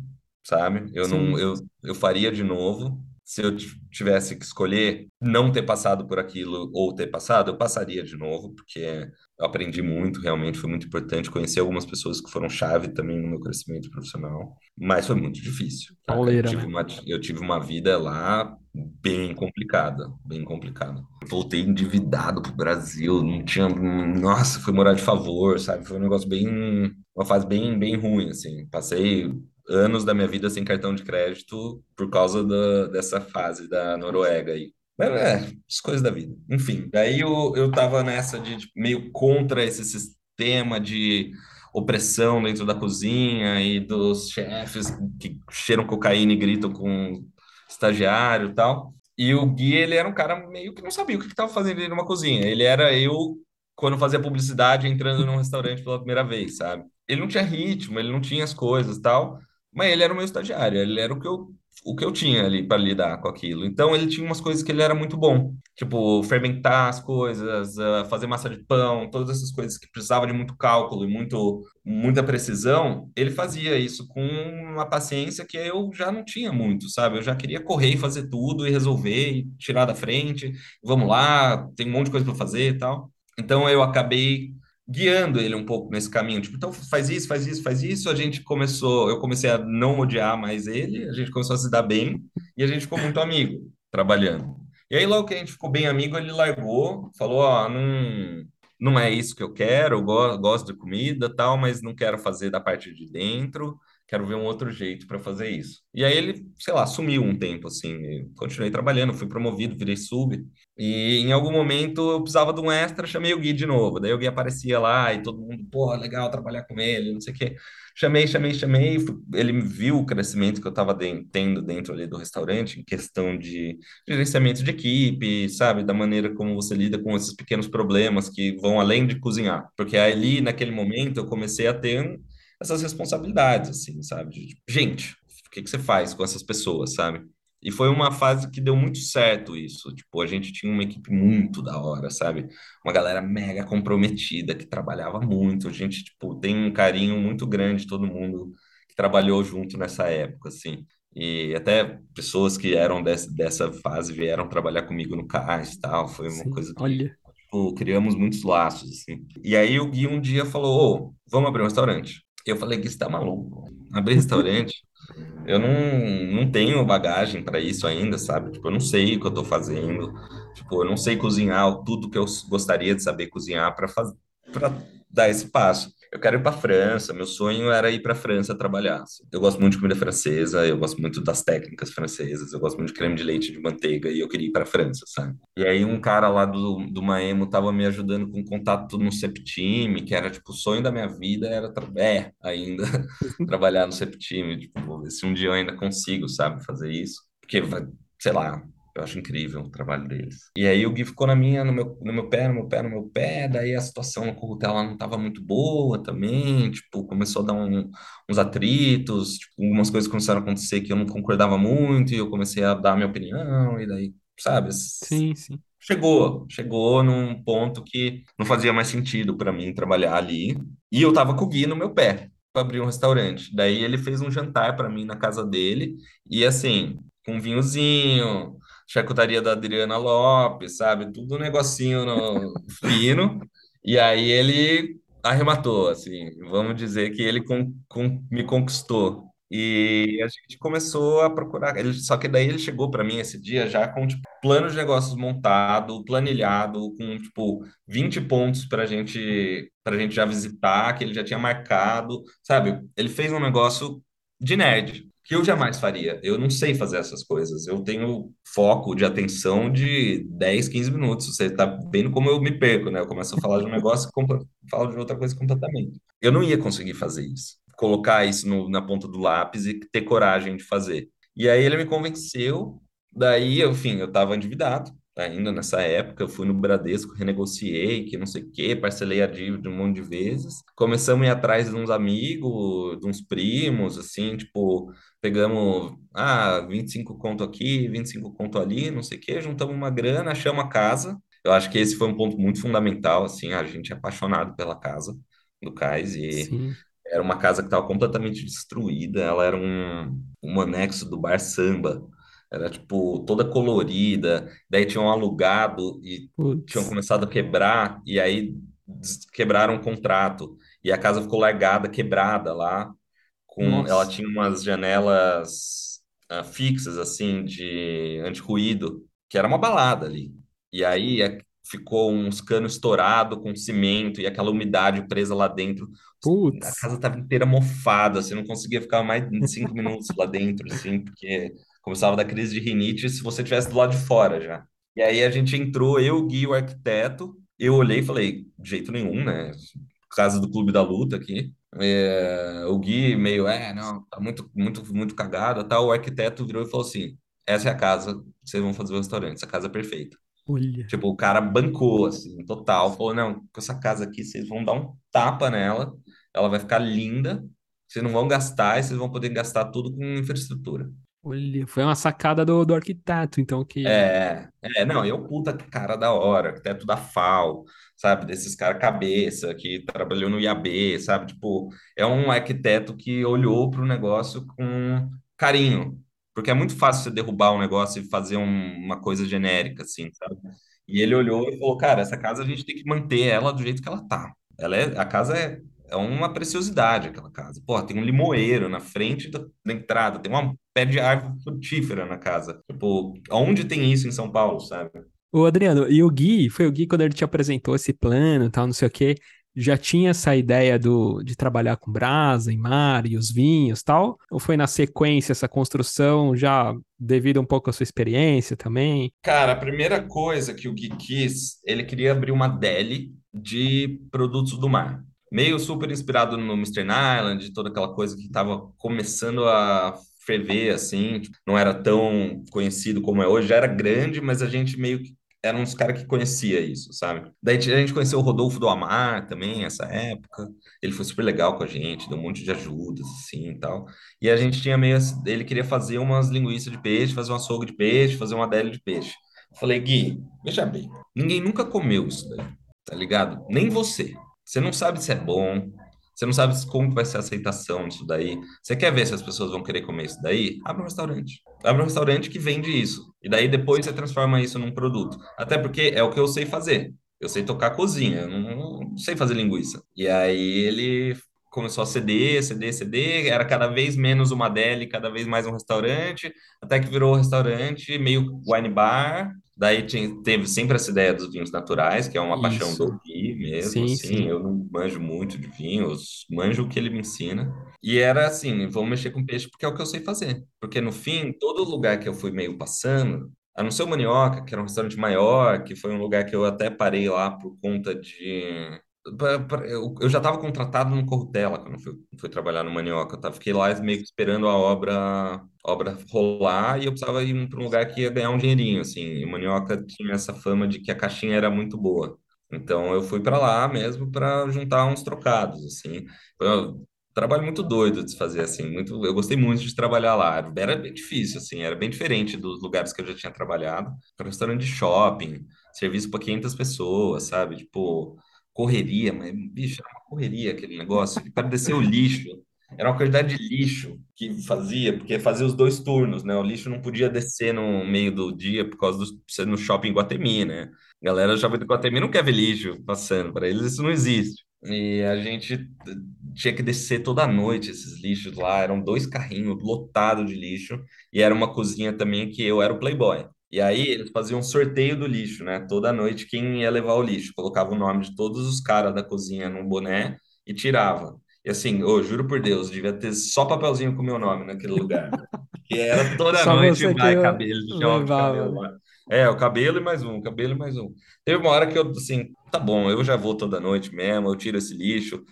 Speaker 3: sabe? Eu não,
Speaker 2: Sim.
Speaker 3: eu, eu faria de novo. Se eu tivesse que escolher não ter passado por aquilo ou ter passado, eu passaria de novo, porque eu aprendi muito, realmente foi muito importante. Conheci algumas pessoas que foram chave também no meu crescimento profissional, mas foi muito difícil? Eu
Speaker 2: Pauleira,
Speaker 3: tive
Speaker 2: né?
Speaker 3: uma, eu tive uma vida lá bem complicada, bem complicada. Voltei endividado pro Brasil, não tinha, nossa, fui morar de favor, sabe? Foi um negócio bem, uma fase bem, bem ruim, assim. Passei anos da minha vida sem cartão de crédito por causa da, dessa fase da Noruega aí. É, as coisas da vida. Enfim, daí eu, eu tava nessa de tipo, meio contra esse sistema de opressão dentro da cozinha e dos chefes que cheiram cocaína e gritam com estagiário e tal. E o Gui, ele era um cara meio que não sabia o que estava fazendo numa cozinha. Ele era eu quando fazia publicidade entrando num restaurante pela primeira vez, sabe? Ele não tinha ritmo, ele não tinha as coisas tal, mas ele era o meu estagiário, ele era o que eu o que eu tinha ali para lidar com aquilo. Então ele tinha umas coisas que ele era muito bom, tipo fermentar as coisas, ah, fazer massa de pão, todas essas coisas que precisavam de muito cálculo e muito muita precisão. Ele fazia isso com uma paciência que eu já não tinha muito, sabe? Eu já queria correr e fazer tudo e resolver e tirar da frente. Vamos lá, tem um monte de coisa para fazer e tal. Então eu acabei guiando ele um pouco nesse caminho, tipo, então faz isso, faz isso, faz isso. A gente começou, eu comecei a não odiar mais ele, a gente começou a se dar bem e a gente ficou muito amigo trabalhando. E aí logo que a gente ficou bem amigo, ele largou, falou, ó, não, não é isso que eu quero, eu go gosto de comida, tal, mas não quero fazer da parte de dentro. Quero ver um outro jeito para fazer isso. E aí ele, sei lá, sumiu um tempo assim. Continuei trabalhando, fui promovido, virei sub. E em algum momento eu precisava de um extra, chamei o Gui de novo. Daí o Gui aparecia lá e todo mundo, pô, legal trabalhar com ele, não sei o quê. Chamei, chamei, chamei. Ele viu o crescimento que eu estava tendo dentro ali do restaurante, em questão de gerenciamento de equipe, sabe? Da maneira como você lida com esses pequenos problemas que vão além de cozinhar. Porque ali, naquele momento, eu comecei a ter essas responsabilidades, assim, sabe? De, tipo, gente, o que que você faz com essas pessoas, sabe? E foi uma fase que deu muito certo isso. Tipo, a gente tinha uma equipe muito da hora, sabe? Uma galera mega comprometida, que trabalhava muito. A gente, tipo, tem um carinho muito grande de todo mundo que trabalhou junto nessa época, assim. E até pessoas que eram dessa, dessa fase vieram trabalhar comigo no CAIS e tal. Foi uma
Speaker 2: Sim,
Speaker 3: coisa que,
Speaker 2: olha.
Speaker 3: tipo, criamos muitos laços, assim. E aí o Gui um dia falou, ô, vamos abrir um restaurante. Eu falei, Gui, você tá maluco? Abrir restaurante? Eu não, não tenho bagagem para isso ainda, sabe? Tipo, eu não sei o que eu tô fazendo. Tipo, eu não sei cozinhar tudo que eu gostaria de saber cozinhar para fazer, para dar esse passo. Eu quero ir para França. Meu sonho era ir para França trabalhar. assim. Eu gosto muito de comida francesa. Eu gosto muito das técnicas francesas. Eu gosto muito de creme de leite de manteiga e eu queria ir para França, sabe? E aí um cara lá do, do Maemo tava me ajudando com contato no Septime, que era tipo o sonho da minha vida era é ainda trabalhar no Septime, tipo, vou ver se um dia eu ainda consigo, sabe, fazer isso. Porque, vai- sei lá, eu acho incrível o trabalho deles. E aí o Gui ficou na minha, no meu, no meu pé, no meu pé, no meu pé, daí a situação no Currutel lá não estava muito boa também, tipo, começou a dar um- uns atritos, tipo, algumas coisas começaram a acontecer que eu não concordava muito, e eu comecei a dar a minha opinião, e daí, sabe,
Speaker 2: Sim, sim.
Speaker 3: chegou, chegou num ponto que não fazia mais sentido para mim trabalhar ali, e eu tava com o Gui no meu pé para abrir um restaurante. Daí ele fez um jantar para mim na casa dele e assim, com vinhozinho, charcutaria da Adriana Lopes, sabe? Tudo um negocinho no- fino. E aí ele arrematou, assim, vamos dizer que ele con- con- me conquistou. E a gente começou a procurar. Ele, só que daí ele chegou para mim esse dia já com tipo, plano de negócios montado, planilhado, com tipo 20 pontos para gente, para gente já visitar, que ele já tinha marcado, sabe? Ele fez um negócio de nerd, que eu jamais faria. Eu não sei fazer essas coisas. Eu tenho foco de atenção de 10, 15 minutos. Você tá vendo como eu me perco, né? Eu começo a falar de um negócio e falo de outra coisa completamente. Eu não ia conseguir fazer isso. Colocar isso no- na ponta do lápis e ter coragem de fazer. E aí ele me convenceu. Daí, enfim, eu estava endividado ainda nessa época, eu fui no Bradesco, renegociei, que não sei o quê, parcelei a dívida um monte de vezes. Começamos a ir atrás de uns amigos, de uns primos, assim, tipo, pegamos, ah, 25 conto aqui, 25 conto ali, não sei o quê, juntamos uma grana, achamos a casa. Eu acho que esse foi um ponto muito fundamental, assim, a gente é apaixonado pela casa do Cais e
Speaker 2: Sim.
Speaker 3: era uma casa que estava completamente destruída, ela era um, um anexo do Bar Samba, era tipo toda colorida, daí tinham alugado e tinham
Speaker 2: Putz.
Speaker 3: começado a quebrar, e aí quebraram o contrato, e a casa ficou largada, quebrada lá, com ela
Speaker 2: Nossa.
Speaker 3: tinha umas janelas ah, fixas assim de anti-ruído, que era uma balada ali. E aí é- ficou uns canos estourados com cimento e aquela umidade presa lá dentro. A
Speaker 2: Putz.
Speaker 3: casa estava inteira mofada, você não conseguia ficar mais de cinco minutos lá dentro, assim, porque começava a dar crise de rinite se você estivesse do lado de fora já. E aí a gente entrou, eu, o Gui, o arquiteto, eu olhei e falei, de jeito nenhum, né? Casa do Clube da Luta aqui. É, o Gui meio, é, não, tá muito, muito, muito cagada, tal. O arquiteto virou e falou assim: essa é a casa vocês vão fazer o restaurante, essa casa é perfeita.
Speaker 2: Olha.
Speaker 3: Tipo, o cara bancou, assim, total. Falou, não, com essa casa aqui, vocês vão dar um tapa nela, ela vai ficar linda, vocês não vão gastar e vocês vão poder gastar tudo com infraestrutura.
Speaker 2: Olha. Foi uma sacada do, do arquiteto, então, que.
Speaker 3: É, é, não, eu puta cara da hora, arquiteto da FAO, sabe, desses cara cabeça que trabalhou no IAB, sabe, tipo, é um arquiteto que olhou para o negócio com carinho, porque é muito fácil você derrubar um negócio e fazer um- uma coisa genérica, assim, sabe? E ele olhou e falou, cara, essa casa a gente tem que manter ela do jeito que ela tá. Ela é, a casa é, é uma preciosidade, aquela casa. Pô, tem um limoeiro na frente da, da entrada, tem uma pé de árvore frutífera na casa. Tipo, onde tem isso em São Paulo, sabe?
Speaker 2: Ô, Adriano, e o Gui, foi o Gui quando ele te apresentou esse plano, e tal, não sei o quê, já tinha essa ideia do, de trabalhar com brasa, em mar e os vinhos, tal? Ou foi na sequência essa construção, já devido um pouco à sua experiência também?
Speaker 3: Cara, a primeira coisa que o Gui quis, ele queria abrir uma deli de produtos do mar. Meio super inspirado no Mr. Island, toda aquela coisa que estava começando a ferver, assim. tipo, Não era tão conhecido como é hoje. Já era grande, mas a gente meio que era dos caras que conhecia isso, sabe? Daí a gente conheceu o Rodolfo do Amar também, nessa época. Ele foi super legal com a gente, deu um monte de ajudas, assim, e tal. E a gente tinha meio. Ele queria fazer umas linguiças de peixe, fazer um açougue de peixe, fazer uma deli de peixe. Falei, Gui, veja bem, ninguém nunca comeu isso daí, tá ligado? Nem você. Você não sabe se é bom, você não sabe como vai ser a aceitação disso daí. Você quer ver se as pessoas vão querer comer isso daí? Abre um restaurante. Abre um restaurante que vende isso. E daí depois você transforma isso num produto. Até porque é o que eu sei fazer. Eu sei tocar cozinha, eu não, não sei fazer linguiça. E aí ele começou a ceder, ceder, ceder, era cada vez menos uma deli, cada vez mais um restaurante, até que virou um restaurante meio wine bar. Daí teve sempre essa ideia dos vinhos naturais, que é uma paixão do
Speaker 2: Isso.
Speaker 3: Gui mesmo,
Speaker 2: Sim,
Speaker 3: assim.
Speaker 2: sim.
Speaker 3: Eu não manjo muito de vinhos, manjo o que ele me ensina. E era assim, vamos mexer com peixe porque é o que eu sei fazer. Porque no fim, todo lugar que eu fui meio passando, a não ser o Manioca, que era um restaurante maior, que foi um lugar que eu até parei lá por conta de Eu, já estava contratado no Corrutela quando fui, fui trabalhar no Manioca. Eu tava, fiquei lá meio que esperando a obra, obra rolar e eu precisava ir para um lugar que ia ganhar um dinheirinho, assim. E o Manioca tinha essa fama de que a caixinha era muito boa. Então eu fui para lá mesmo para juntar uns trocados, assim. Trabalho muito doido de se fazer, assim. Muito, eu gostei muito de trabalhar lá. Era bem difícil, assim. Era bem diferente dos lugares que eu já tinha trabalhado. Era um restaurante de shopping, serviço para 500 pessoas, sabe? Tipo correria, mas, bicho, era uma correria aquele negócio. E para descer o lixo, era uma quantidade de lixo que fazia, porque fazia os dois turnos, né? O lixo não podia descer no meio do dia por causa do ser no shopping Guatemi, né? Galera do Guatemi não quer ver lixo passando, para eles isso não existe. E a gente tinha que descer toda noite esses lixos lá, eram dois carrinhos lotados de lixo, e era uma cozinha também que eu era o playboy. E aí eles faziam um sorteio do lixo, né? Toda noite quem ia levar o lixo, colocava o nome de todos os caras da cozinha num boné e tirava. E assim, eu juro por Deus, devia ter só papelzinho com o meu nome naquele lugar. Que era toda noite, vai cabelo,
Speaker 2: levava,
Speaker 3: cabelo
Speaker 2: né?
Speaker 3: É, o cabelo e mais um, cabelo e mais um. Teve uma hora que eu, assim, tá bom, eu já vou toda noite mesmo, eu tiro esse lixo,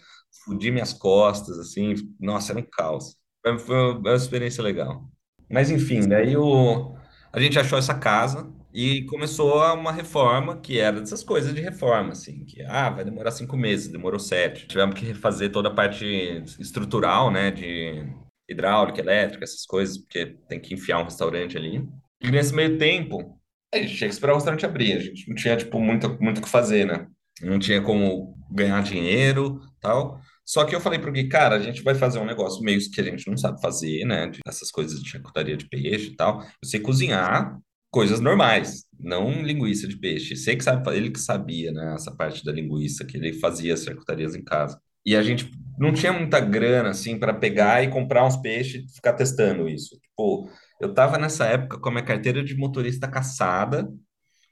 Speaker 3: fudi minhas costas, assim, nossa, era um caos. Foi foi uma, uma experiência legal. Mas enfim, daí o, a gente achou essa casa E começou uma reforma que era dessas coisas de reforma, assim, que ah, vai demorar cinco meses, demorou sete. Tivemos que refazer toda a parte estrutural, né, de hidráulica, elétrica, essas coisas, porque tem que enfiar um restaurante ali. E nesse meio tempo, a gente tinha que esperar o restaurante abrir, a gente não tinha, tipo, muito, muito o que fazer, né? Não tinha como ganhar dinheiro, tal. Só que eu falei pro Gui, cara, a gente vai fazer um negócio meio que a gente não sabe fazer, né? Essas coisas de charcutaria de peixe e tal. Eu sei cozinhar, coisas normais, não linguiça de peixe. Sei que sabe, ele que sabia, né, essa parte da linguiça, que ele fazia as charcutarias em casa. E a gente não tinha muita grana, assim, para pegar e comprar uns peixes e ficar testando isso. Tipo, eu tava nessa época com a minha carteira de motorista caçada,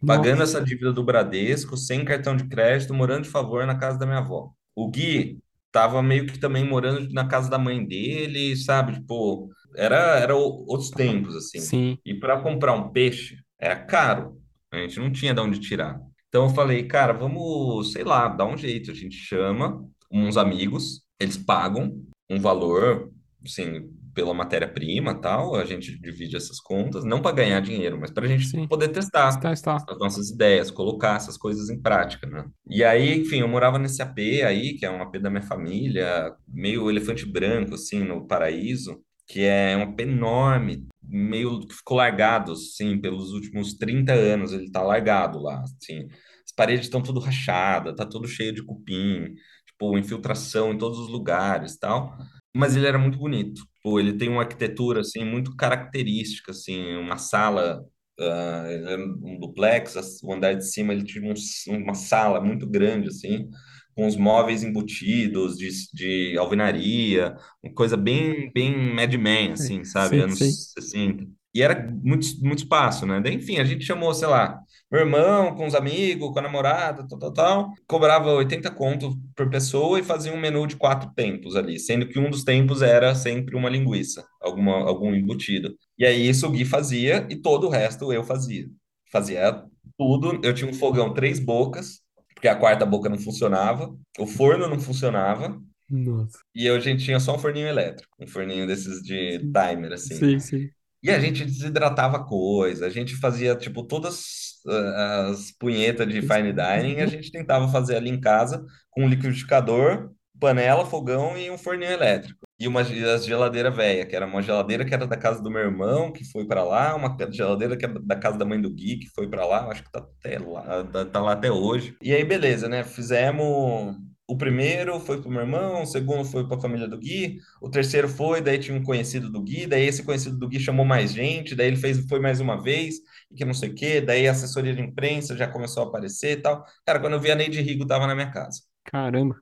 Speaker 3: pagando
Speaker 2: Nossa,
Speaker 3: essa dívida do Bradesco, sem cartão de crédito, morando de favor na casa da minha avó. O Gui tava meio que também morando na casa da mãe dele, sabe? Tipo, era, era outros tempos, assim.
Speaker 2: sim,
Speaker 3: E para comprar um peixe era caro. A gente não tinha de onde tirar. Então eu falei, cara, vamos, sei lá, dar um jeito. A gente chama uns amigos, eles pagam um valor, assim, pela matéria-prima, tal. A gente divide essas contas, não para ganhar dinheiro, mas para a gente
Speaker 2: sim.
Speaker 3: poder testar
Speaker 2: Está, está.
Speaker 3: as nossas ideias, colocar essas coisas em prática, né? E aí, enfim, eu morava nesse AP aí, que é um AP da minha família, meio elefante branco, assim, no Paraíso, que é um AP enorme, meio que ficou largado, assim, pelos últimos 30 anos, ele tá largado lá, assim. As paredes estão tudo rachadas, tá tudo cheio de cupim, tipo, infiltração em todos os lugares, tal. Mas ele era muito bonito. Pô, ele tem uma arquitetura, assim, muito característica, assim, uma sala era um duplex, o andar de cima ele tinha um- uma sala muito grande, assim, com os móveis embutidos de, de alvenaria, uma coisa bem, bem Mad Men, assim, sabe?
Speaker 2: sei.
Speaker 3: Anos 60. E era muito, muito espaço, né? Daí, enfim, a gente chamou, sei lá, meu irmão com os amigos, com a namorada, tal, tal, tal, cobrava 80 conto por pessoa e fazia um menu de quatro tempos ali, sendo que um dos tempos era sempre uma linguiça, alguma, algum embutido. E aí isso o Gui fazia e todo o resto eu fazia. Fazia tudo. Eu tinha um fogão três bocas, porque a quarta boca não funcionava, o forno não funcionava,
Speaker 2: Nossa.
Speaker 3: e a gente tinha só um forninho elétrico, um forninho desses de
Speaker 2: Sim,
Speaker 3: timer, assim.
Speaker 2: sim. sim.
Speaker 3: E a gente desidratava coisa, a gente fazia, tipo, todas as punhetas de fine dining, a gente tentava fazer ali em casa com um liquidificador, panela, fogão e um forninho elétrico. E uma geladeira velha, que era uma geladeira que era da casa do meu irmão, que foi para lá, uma geladeira que era da casa da mãe do Gui, que foi para lá, acho que tá até lá, tá, tá lá até hoje. E aí, beleza, né? Fizemos. O primeiro foi pro meu irmão, o segundo foi para a família do Gui, o terceiro foi, daí tinha um conhecido do Gui, daí esse conhecido do Gui chamou mais gente, daí ele fez, foi mais uma vez, que não sei o quê, daí a assessoria de imprensa já começou a aparecer e tal. Cara, quando eu vi a Neide Rigo tava na minha casa.
Speaker 2: Caramba,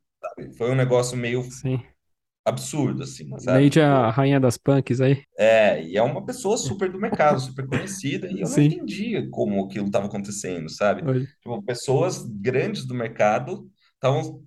Speaker 3: Foi um negócio meio
Speaker 2: sim.
Speaker 3: absurdo, assim, sabe?
Speaker 2: Neide é a rainha das punks aí?
Speaker 3: é, e é uma pessoa super do mercado, super conhecida, e eu não
Speaker 2: Sim,
Speaker 3: entendia como aquilo estava acontecendo, sabe?
Speaker 2: olha,
Speaker 3: Tipo, pessoas grandes do mercado estavam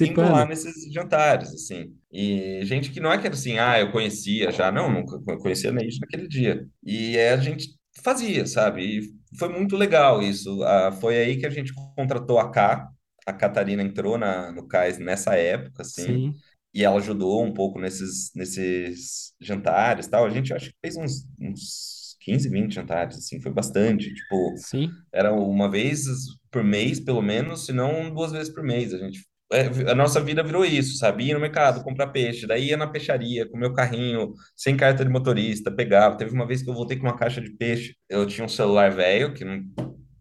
Speaker 3: indo lá
Speaker 2: participando.
Speaker 3: nesses jantares, assim. E gente que não é que era assim, ah, eu conhecia já, não, nunca co- conhecia nem isso naquele dia. E aí a gente fazia, sabe? E foi muito legal isso. Ah, foi aí que a gente contratou a Cá, a Catarina entrou na, no Cais nessa época, assim,
Speaker 2: Sim,
Speaker 3: e ela ajudou um pouco nesses, nesses jantares, tal. A gente acho que fez uns, uns 15, 20 jantares, assim, foi bastante, tipo,
Speaker 2: sim,
Speaker 3: era uma vez por mês, pelo menos, se não duas vezes por mês. A gente, a nossa vida virou isso, sabe? Ir no mercado, comprar peixe, daí ia na peixaria, com meu carrinho, sem carta de motorista, pegava. Teve uma vez que eu voltei com uma caixa de peixe. Eu tinha um celular velho, que não,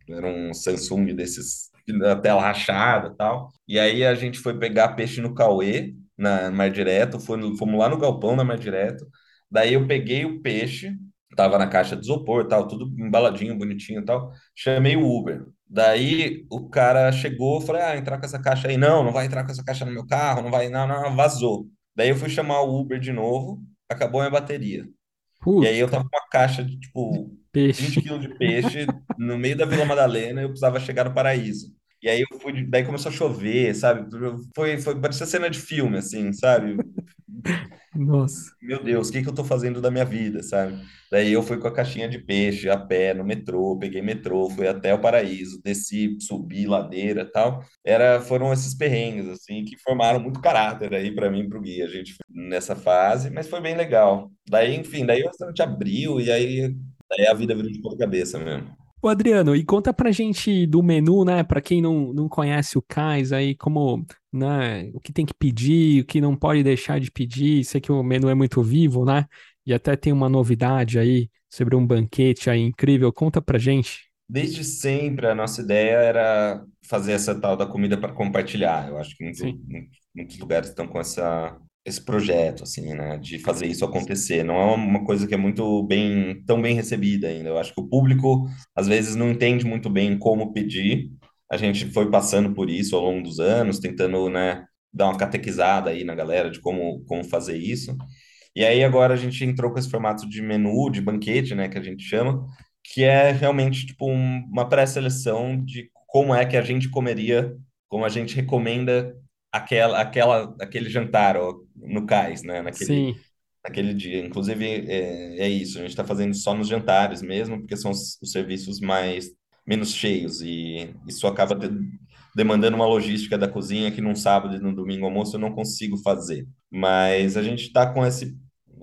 Speaker 3: era um Samsung desses, da tela rachada tal. E aí a gente foi pegar peixe no Cauê, na Mar Direto, fomos lá no galpão na Mar Direto. Daí eu peguei o peixe, tava na caixa de isopor, tal, tudo embaladinho, bonitinho e tal. Chamei o Uber. Daí o cara chegou, falei, ah, entrar com essa caixa aí. Não, não vai entrar com essa caixa no meu carro, não vai, não, não, vazou. Daí eu fui chamar o Uber de novo, acabou a minha bateria. E aí eu
Speaker 2: Puta,
Speaker 3: tava com uma caixa de, tipo, 20
Speaker 2: peixe.
Speaker 3: quilos de peixe no meio da Vila Madalena e eu precisava chegar no Paraíso. E aí eu fui, daí começou a chover, sabe? Foi, foi, parecia cena de filme, assim, sabe?
Speaker 2: Nossa,
Speaker 3: Meu Deus, o que que eu tô fazendo da minha vida, sabe? Daí eu fui com a caixinha de peixe a pé no metrô, peguei metrô, fui até o Paraíso, desci, subi ladeira, e tal. Era, foram esses perrengues assim que formaram muito caráter aí para mim, pro Gui, a gente nessa fase, mas foi bem legal. Daí, enfim, daí o restaurante abriu e aí, daí a vida virou de ponta cabeça mesmo.
Speaker 2: Ô Adriano, e conta pra gente do menu, né? Pra quem não, não conhece o Cais aí, como, né, o que tem que pedir, o que não pode deixar de pedir. Sei que o menu é muito vivo, né? E até tem uma novidade aí sobre um banquete aí incrível. Conta pra gente.
Speaker 3: Desde sempre a nossa ideia era fazer essa tal da comida para compartilhar. Eu acho que muito,
Speaker 2: Sim,
Speaker 3: muitos lugares estão com essa, esse projeto, assim, né, de fazer isso acontecer. Não é uma coisa que é muito bem, tão bem recebida ainda. Eu acho que o público às vezes não entende muito bem como pedir. A gente foi passando por isso ao longo dos anos, tentando, né, dar uma catequizada aí na galera de como, como fazer isso. E aí agora a gente entrou com esse formato de menu, de banquete, né, que a gente chama, que é realmente tipo um- uma pré-seleção de como é que a gente comeria, como a gente recomenda aquela, aquela, aquele jantar ó, no cais, né, naquele,
Speaker 2: sim,
Speaker 3: naquele dia. Inclusive é, é isso, a gente está fazendo só nos jantares mesmo, porque são os, os serviços mais menos cheios e isso acaba de- demandando uma logística da cozinha que num sábado e no domingo almoço eu não consigo fazer. Mas a gente está com esse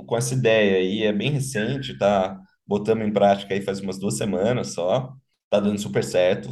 Speaker 3: com essa ideia aí, é bem recente, tá? Botamos em prática aí faz umas duas semanas só, tá dando super certo,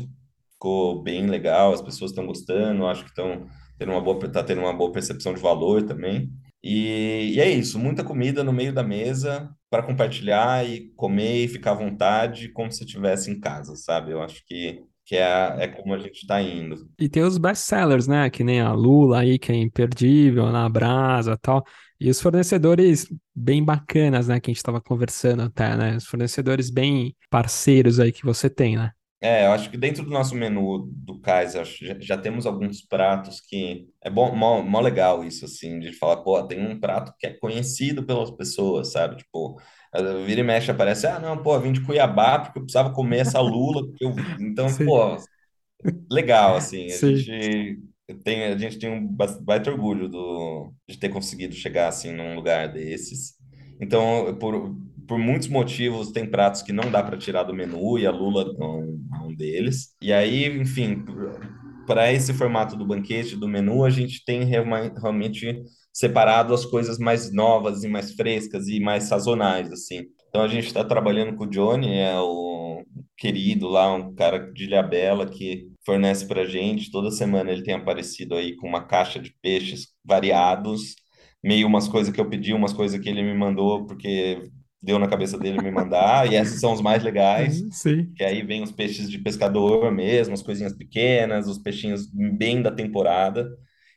Speaker 3: ficou bem legal, as pessoas estão gostando, acho que estão tendo uma boa, tá tendo uma boa percepção de valor também. E, e é isso, muita comida no meio da mesa para compartilhar e comer e ficar à vontade, como se estivesse em casa, sabe? Eu acho que, que é, é como a gente está indo.
Speaker 2: E tem os best-sellers, né? Que nem a Lula aí, que é imperdível, na Brasa tal. E os fornecedores bem bacanas, né? Que a gente estava conversando até, né? Os fornecedores bem parceiros aí que você tem, né?
Speaker 3: É, eu acho que dentro do nosso menu do Kaiser, já, já temos alguns pratos que é bom, mó, mó legal isso, assim, de falar, pô, tem um prato que é conhecido pelas pessoas, sabe? Tipo, vira e mexe aparece, ah, não, pô, vim de Cuiabá porque eu precisava comer essa lula, eu... então,
Speaker 2: Sim,
Speaker 3: pô, legal, assim, a
Speaker 2: sim,
Speaker 3: gente tem, a gente tem um baita orgulho do, de ter conseguido chegar, assim, num lugar desses. Então, por, por muitos motivos, tem pratos que não dá para tirar do menu, e a lula é um, é um deles. E aí, enfim, para esse formato do banquete, do menu, a gente tem realmente separado as coisas mais novas e mais frescas e mais sazonais, assim. Então, a gente está trabalhando com o Johnny, é o querido lá, um cara de Ilhabela que fornece para gente. Toda semana ele tem aparecido aí com uma caixa de peixes variados, meio umas coisas que eu pedi, umas coisas que ele me mandou, porque deu na cabeça dele me mandar, e esses são os mais legais.
Speaker 2: Uhum, sim,
Speaker 3: Que aí vem os peixes de pescador mesmo, as coisinhas pequenas, os peixinhos bem da temporada.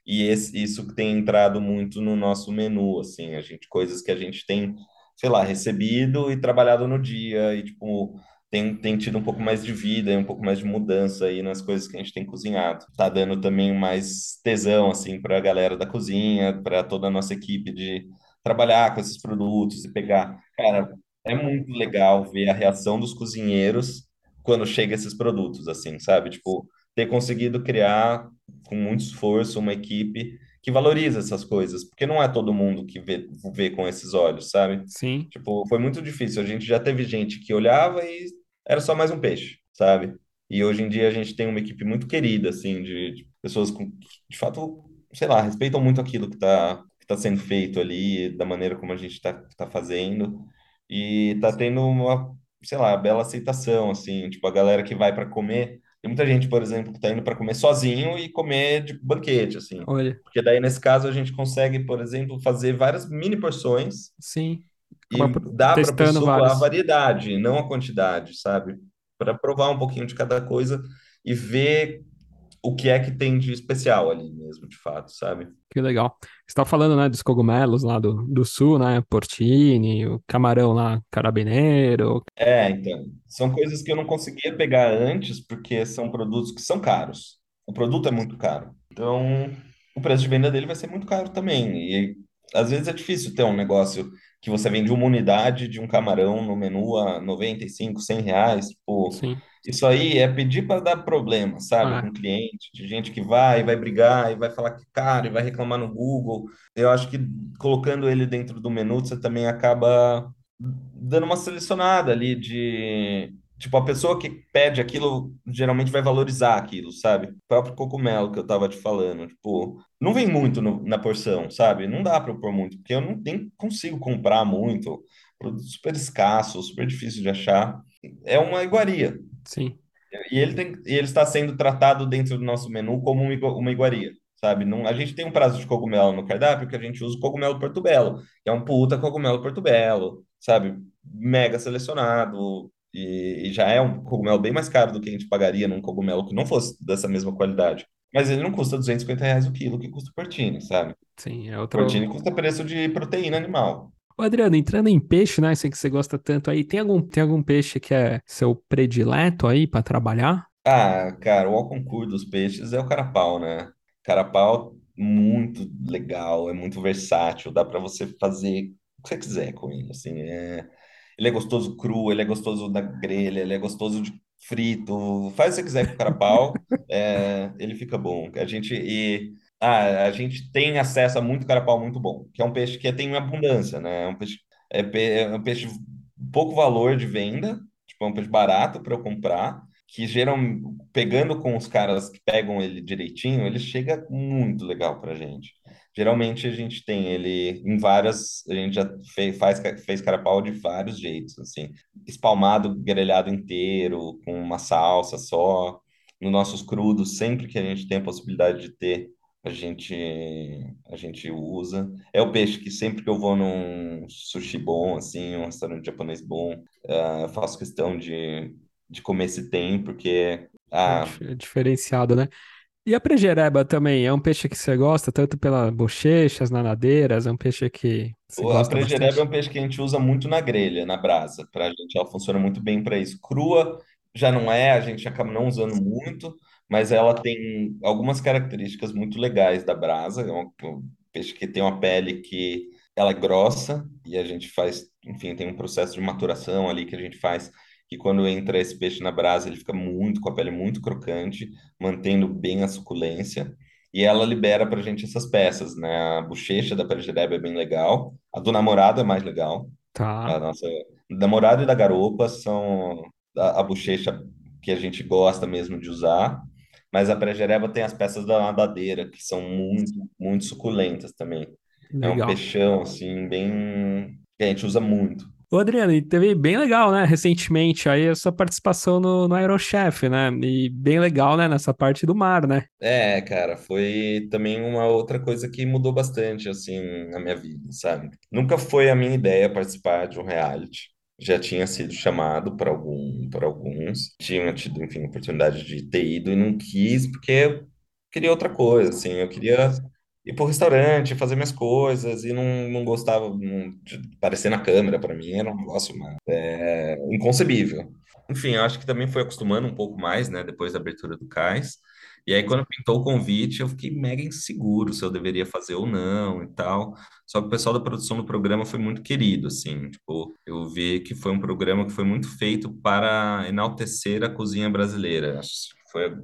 Speaker 3: E esse, isso que tem entrado muito no nosso menu, assim, a gente, coisas que a gente tem, sei lá, recebido e trabalhado no dia, e tipo, tem, tem tido um pouco mais de vida e um pouco mais de mudança aí nas coisas que a gente tem cozinhado. Tá dando também mais tesão, assim, para a galera da cozinha, para toda a nossa equipe de trabalhar com esses produtos e pegar. Cara, é muito legal ver a reação dos cozinheiros quando chega esses produtos, assim, sabe? Tipo, ter conseguido criar com muito esforço uma equipe que valoriza essas coisas, porque não é todo mundo que vê, vê com esses olhos, sabe?
Speaker 2: sim.
Speaker 3: Tipo, foi muito difícil. A gente já teve gente que olhava e era só mais um peixe, sabe? E hoje em dia a gente tem uma equipe muito querida, assim, de, de pessoas com, que, de fato, sei lá, respeitam muito aquilo que está que tá sendo feito ali, da maneira como a gente está tá fazendo. E tá tendo uma, sei lá, bela aceitação, assim, tipo, a galera que vai para comer. Tem muita gente, por exemplo, que tá indo para comer sozinho e comer de banquete, assim.
Speaker 2: Olha,
Speaker 3: Porque daí, nesse caso, a gente consegue, por exemplo, fazer várias mini porções
Speaker 2: sim.
Speaker 3: E dá para a pessoa a
Speaker 2: vários.
Speaker 3: variedade, não a quantidade, sabe? Para provar um pouquinho de cada coisa e ver o que é que tem de especial ali mesmo, de fato, sabe?
Speaker 2: Que legal. Você estava falando, né, dos cogumelos lá do, do sul, né? Porcini, o camarão lá, carabineiro.
Speaker 3: É, então, são coisas que eu não conseguia pegar antes porque são produtos que são caros. O produto é muito caro. Então, o preço de venda dele vai ser muito caro também. E às vezes é difícil ter um negócio que você vende uma unidade de um camarão no menu a 95, 100 reais. Tipo,
Speaker 2: Sim.
Speaker 3: Isso aí é pedir para dar problema, sabe?
Speaker 2: Ah,
Speaker 3: Com cliente, de gente que vai, vai brigar e vai falar que é caro e vai reclamar no Google. Eu acho que colocando ele dentro do menu, você também acaba dando uma selecionada ali de. Tipo, a pessoa que pede aquilo geralmente vai valorizar aquilo, sabe? O próprio cogumelo que eu tava te falando. Tipo, não vem muito no- na porção, sabe? Não dá para pôr muito, porque eu não, nem consigo comprar muito. Produto super escasso, super difícil de achar. É uma iguaria.
Speaker 2: Sim.
Speaker 3: E ele, tem, e ele está sendo tratado dentro do nosso menu como uma, igua- uma iguaria, sabe? Não, a gente tem um prato de cogumelo no cardápio que a gente usa o cogumelo portobello, que é um puta cogumelo portobello, sabe? Mega selecionado. E, e já é um cogumelo bem mais caro do que a gente pagaria num cogumelo que não fosse dessa mesma qualidade. Mas ele não custa 250 reais o quilo que custa o porcini, sabe?
Speaker 2: Sim, é
Speaker 3: O
Speaker 2: outro.
Speaker 3: porcini custa preço de proteína animal.
Speaker 2: Ô, Adriano, entrando em peixe, né? Sei que você gosta tanto aí. Tem algum, tem algum peixe que é seu predileto aí pra trabalhar?
Speaker 3: Ah, cara, o concurso dos peixes é o carapau, né? Carapau muito legal, é muito versátil, dá para você fazer o que você quiser com ele, assim, é... Ele é gostoso cru, ele é gostoso na grelha, ele é gostoso de frito, faz o que você quiser com o carapau, é, ele fica bom. A gente e ah, a gente tem acesso a muito carapau muito bom, que é um peixe que tem abundância, né? É um peixe é, pe- é um peixe pouco valor de venda, tipo, é um peixe barato para eu comprar que geram, pegando com os caras que pegam ele direitinho, ele chega muito legal pra gente. Geralmente a gente tem ele em várias, a gente já fez, faz, fez carapau de vários jeitos, assim, espalmado, grelhado inteiro, com uma salsa só. Nos nossos crudos, sempre que a gente tem a possibilidade de ter, a gente, a gente usa. É o peixe que sempre que eu vou num sushi bom, assim, um restaurante japonês bom, eu faço questão de de comer se tem, porque
Speaker 2: É,
Speaker 3: ah,
Speaker 2: dif- é diferenciado, né? E a prejereba também é um peixe que você gosta, tanto pelas bochechas, nadadeiras, é um peixe que você
Speaker 3: a
Speaker 2: gosta
Speaker 3: prejereba é um peixe que a gente usa muito na grelha, na brasa, pra gente, ela funciona muito bem para isso. Crua já não é, a gente acaba não usando muito, mas ela tem algumas características muito legais da brasa, é um, um peixe que tem uma pele que ela é grossa e a gente faz, enfim, tem um processo de maturação ali que a gente faz que quando entra esse peixe na brasa, ele fica muito com a pele muito crocante, mantendo bem a suculência. E ela libera pra gente essas peças, né? A bochecha da perjereba é bem legal. A do namorado é mais legal. A
Speaker 2: Tá,
Speaker 3: nossa namorado e da garopa são a, a bochecha que a gente gosta mesmo de usar. Mas a perjereba tem as peças da nadadeira, que são muito, muito suculentas também. É um
Speaker 2: legal.
Speaker 3: peixão, assim, bem... que a gente usa muito.
Speaker 2: Ô, Adriano, e teve bem legal, né, recentemente aí a sua participação no, no Aerochef, né? E bem legal, né, nessa parte do mar, né?
Speaker 3: É, cara, foi também uma outra coisa que mudou bastante, assim, na minha vida, sabe? Nunca foi a minha ideia participar de um reality. Já tinha sido chamado para algum, para alguns, tinha tido, enfim, oportunidade de ter ido e não quis, porque eu queria outra coisa, assim, eu queria ir para o restaurante, fazer minhas coisas e não, não gostava não, de aparecer na câmera, para mim era um negócio mano, é, inconcebível. Enfim, acho que também foi acostumando um pouco mais, né, depois da abertura do Cais. E aí, quando pintou o convite, eu fiquei mega inseguro se eu deveria fazer ou não e tal. Só que o pessoal da produção do programa foi muito querido, assim. Tipo, eu vi que foi um programa que foi muito feito para enaltecer a cozinha brasileira. Foi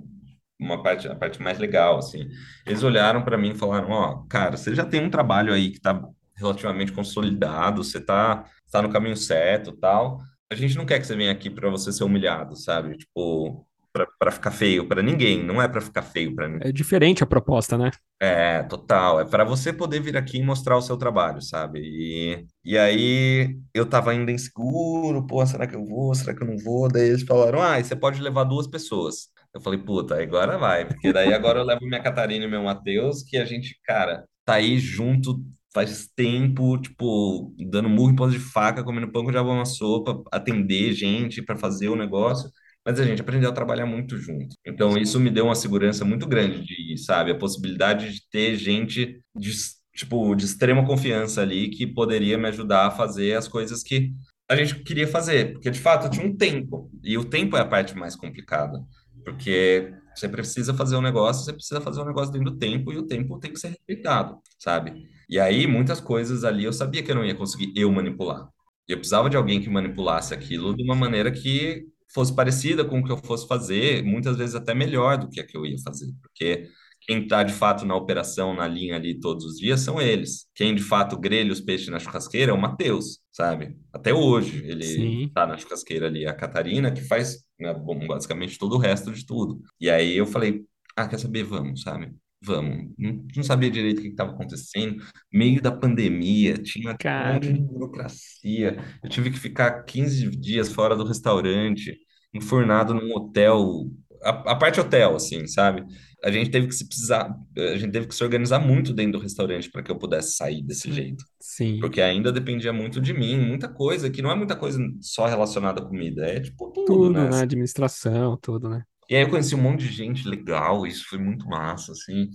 Speaker 3: uma parte, a parte mais legal, assim. Eles olharam para mim e falaram: Ó, cara, você já tem um trabalho aí que está relativamente consolidado, você tá, tá no caminho certo, tal. A gente não quer que você venha aqui para você ser humilhado, sabe? Tipo, para ficar feio para ninguém, não é para ficar feio para
Speaker 2: É diferente a proposta, né?
Speaker 3: é, total. É para você poder vir aqui e mostrar o seu trabalho, sabe? E, e aí eu tava ainda inseguro, pô, será que eu vou? Será que eu não vou? Daí eles falaram, ah, você pode levar duas pessoas. Eu falei, puta, agora vai, porque daí agora eu levo minha Catarina e meu Matheus, que a gente, cara, tá aí junto faz tempo, tipo, dando murro em ponta de faca, comendo pão com diabo na sopa, atender gente para fazer o negócio. Mas a gente aprendeu a trabalhar muito junto. Então, isso me deu uma segurança muito grande de, sabe, a possibilidade de ter gente de, tipo, de extrema confiança ali que poderia me ajudar a fazer as coisas que a gente queria fazer. Porque, de fato, tinha um tempo. E o tempo é a parte mais complicada. Porque você precisa fazer um negócio, você precisa fazer um negócio dentro do tempo e o tempo tem que ser respeitado, sabe? E aí, muitas coisas ali eu sabia que eu não ia conseguir eu manipular. E eu precisava de alguém que manipulasse aquilo de uma maneira que fosse parecida com o que eu fosse fazer, muitas vezes até melhor do que a que eu ia fazer, porque quem está de fato na operação, na linha ali todos os dias são eles. Quem de fato grelha os peixes na churrasqueira é o Matheus, sabe? Até hoje ele está na churrasqueira ali, a Catarina que faz, né, bom, basicamente todo o resto de tudo. E aí eu falei, ah, quer saber? Vamos, sabe? Vamos. Não, não sabia direito o que estava acontecendo. Meio da pandemia, tinha um monte
Speaker 2: Cara,
Speaker 3: de burocracia. Eu tive que ficar 15 dias fora do restaurante. enfurnado num hotel, a, a parte hotel, assim, sabe? A gente teve que se precisar, a gente teve que se organizar muito dentro do restaurante para que eu pudesse sair desse jeito.
Speaker 2: sim.
Speaker 3: Porque ainda dependia muito de mim, muita coisa, que não é muita coisa só relacionada à comida, é tipo tudo,
Speaker 2: Tudo,
Speaker 3: né?
Speaker 2: né? Administração, tudo, né?
Speaker 3: E aí eu conheci um monte de gente legal, isso foi muito massa, assim.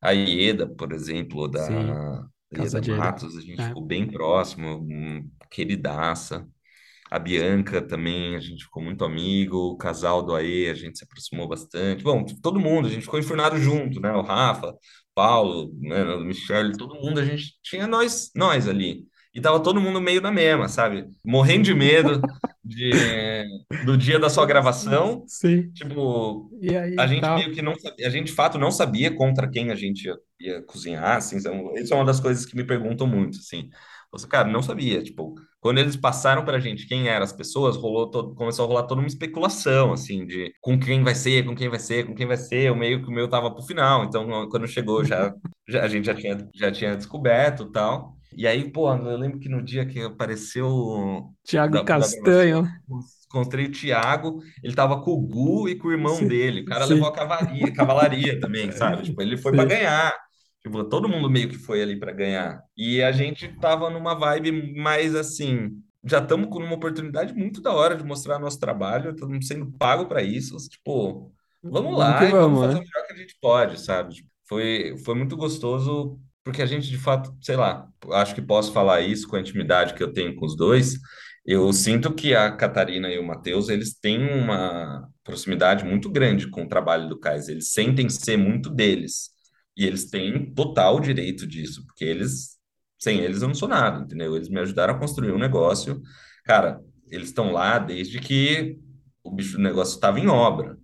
Speaker 3: A Ieda, por exemplo, da
Speaker 2: Casa
Speaker 3: Ieda
Speaker 2: de.
Speaker 3: Matos, a gente
Speaker 2: É.
Speaker 3: ficou bem próximo, queridaça. A Bianca também, a gente ficou muito amigo, o casal do Aê, a gente se aproximou bastante. Bom, todo mundo, a gente ficou enfurnado junto, né? O Rafa, Paulo, né, o Michele, todo mundo, a gente tinha nós, nós ali. E tava todo mundo meio na mesma, sabe? Morrendo de medo de, do dia da sua gravação.
Speaker 2: Sim.
Speaker 3: Tipo,
Speaker 2: E
Speaker 3: a
Speaker 2: aí,
Speaker 3: gente
Speaker 2: tal.
Speaker 3: meio que não sabia, a gente de fato não sabia contra quem a gente ia, ia cozinhar, assim, então, isso é uma das coisas que me perguntam muito, assim. Você, cara, não sabia, tipo, quando eles passaram pra gente quem eram as pessoas, rolou todo, começou a rolar toda uma especulação, assim, de com quem vai ser, com quem vai ser, com quem vai ser, o meio que o meu tava pro final, então quando chegou já, já a gente já tinha, já tinha descoberto tal. E aí, pô, eu lembro que no dia que apareceu
Speaker 2: Thiago
Speaker 3: da, da
Speaker 2: Castanho.
Speaker 3: gravação, encontrei o Thiago, ele tava com o Gu e com o irmão
Speaker 2: Sim,
Speaker 3: dele. O cara levou a
Speaker 2: sim,
Speaker 3: cavalaria, cavalaria também, sabe? Tipo, ele foi para
Speaker 2: sim.
Speaker 3: ganhar. Tipo, todo mundo meio que foi ali para ganhar. E a gente tava numa vibe mais assim, já estamos com uma oportunidade muito da hora de mostrar nosso trabalho, estamos sendo pago para isso, tipo, vamos lá vamos
Speaker 2: vamos,
Speaker 3: fazer o
Speaker 2: né?
Speaker 3: melhor que a gente pode, sabe? Tipo, Foi, foi muito gostoso, porque a gente, de fato, sei lá, acho que posso falar isso com a intimidade que eu tenho com os dois. Eu sinto que a Catarina e o Matheus, eles têm uma proximidade muito grande com o trabalho do Cais. Eles sentem ser muito deles. E eles têm total direito disso, porque eles, sem eles eu não sou nada, entendeu? Eles me ajudaram a construir um negócio. Cara, eles estão lá desde que o bicho do negócio estava em obra,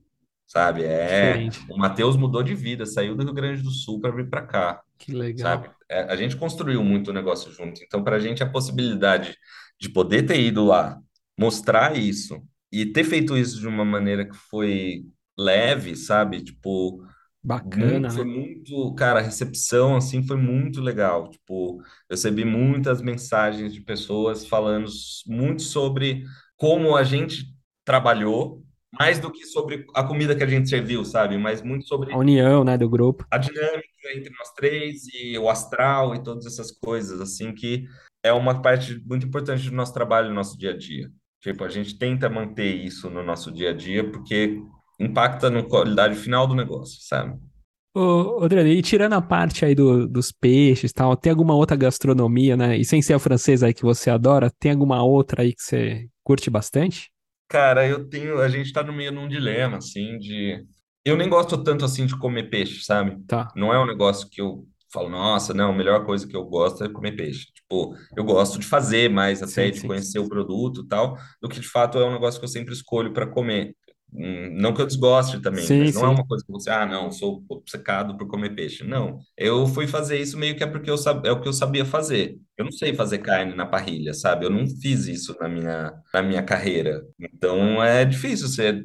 Speaker 3: sabe? É,
Speaker 2: Diferente.
Speaker 3: o Matheus mudou de vida, saiu do Rio Grande do Sul para vir para cá
Speaker 2: Que legal.
Speaker 3: sabe? É, a gente construiu muito o negócio junto, então para a gente a possibilidade de poder ter ido lá, mostrar isso e ter feito isso de uma maneira que foi leve, sabe? Tipo,
Speaker 2: Bacana,
Speaker 3: muito, foi
Speaker 2: né?
Speaker 3: muito, cara, a recepção assim foi muito legal. Tipo, eu recebi muitas mensagens de pessoas falando muito sobre como a gente trabalhou, mais do que sobre a comida que a gente serviu, sabe? Mas muito
Speaker 2: A
Speaker 3: sobre
Speaker 2: união, né, do grupo.
Speaker 3: a dinâmica entre nós três e o astral e todas essas coisas, assim, que é uma parte muito importante do nosso trabalho, no nosso dia a dia. Tipo, a gente tenta manter isso no nosso dia a dia porque impacta na qualidade final do negócio, sabe?
Speaker 2: Ô, Adriano, e tirando a parte aí do- dos peixes e tal, tem alguma outra gastronomia, né? E sem ser a francesa aí que você adora, tem alguma outra aí que você curte bastante?
Speaker 3: Cara, eu tenho, a gente tá no meio de um dilema, assim, de... Eu nem gosto tanto, assim, de comer peixe, sabe?
Speaker 2: Tá,
Speaker 3: Não é um negócio que eu falo, nossa, não, a melhor coisa que eu gosto é comer peixe. Tipo, eu gosto de fazer mais até,
Speaker 2: sim,
Speaker 3: de
Speaker 2: sim.
Speaker 3: conhecer o produto e tal, do que de fato é um negócio que eu sempre escolho para comer. Não que eu desgoste também,
Speaker 2: Sim,
Speaker 3: mas não é
Speaker 2: sim.
Speaker 3: uma coisa que você, ah, não, sou obcecado por comer peixe. Não, eu fui fazer isso meio que é porque eu sab... é o que eu sabia fazer. Eu não sei fazer carne na parrilha, sabe? Eu não fiz isso na minha, na minha carreira. Então é difícil você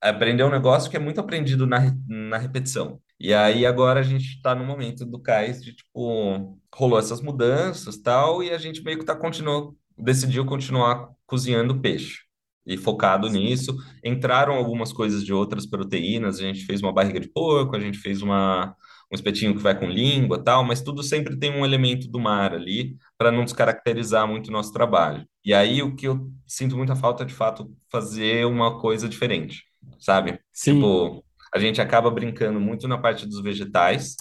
Speaker 3: aprender um negócio que é muito aprendido na, na repetição. E aí agora a gente está no momento do cais de tipo rolou essas mudanças tal e a gente meio que tá continuou decidiu continuar cozinhando peixe e focado nisso. Entraram algumas coisas de outras proteínas, a gente fez uma barriga de porco, a gente fez uma um espetinho que vai com língua tal, mas tudo sempre tem um elemento do mar ali para não descaracterizar muito o nosso trabalho. E aí o que eu sinto muita falta é, de fato fazer uma coisa diferente sabe?
Speaker 2: Sim,
Speaker 3: Tipo, a gente acaba brincando muito na parte dos vegetais,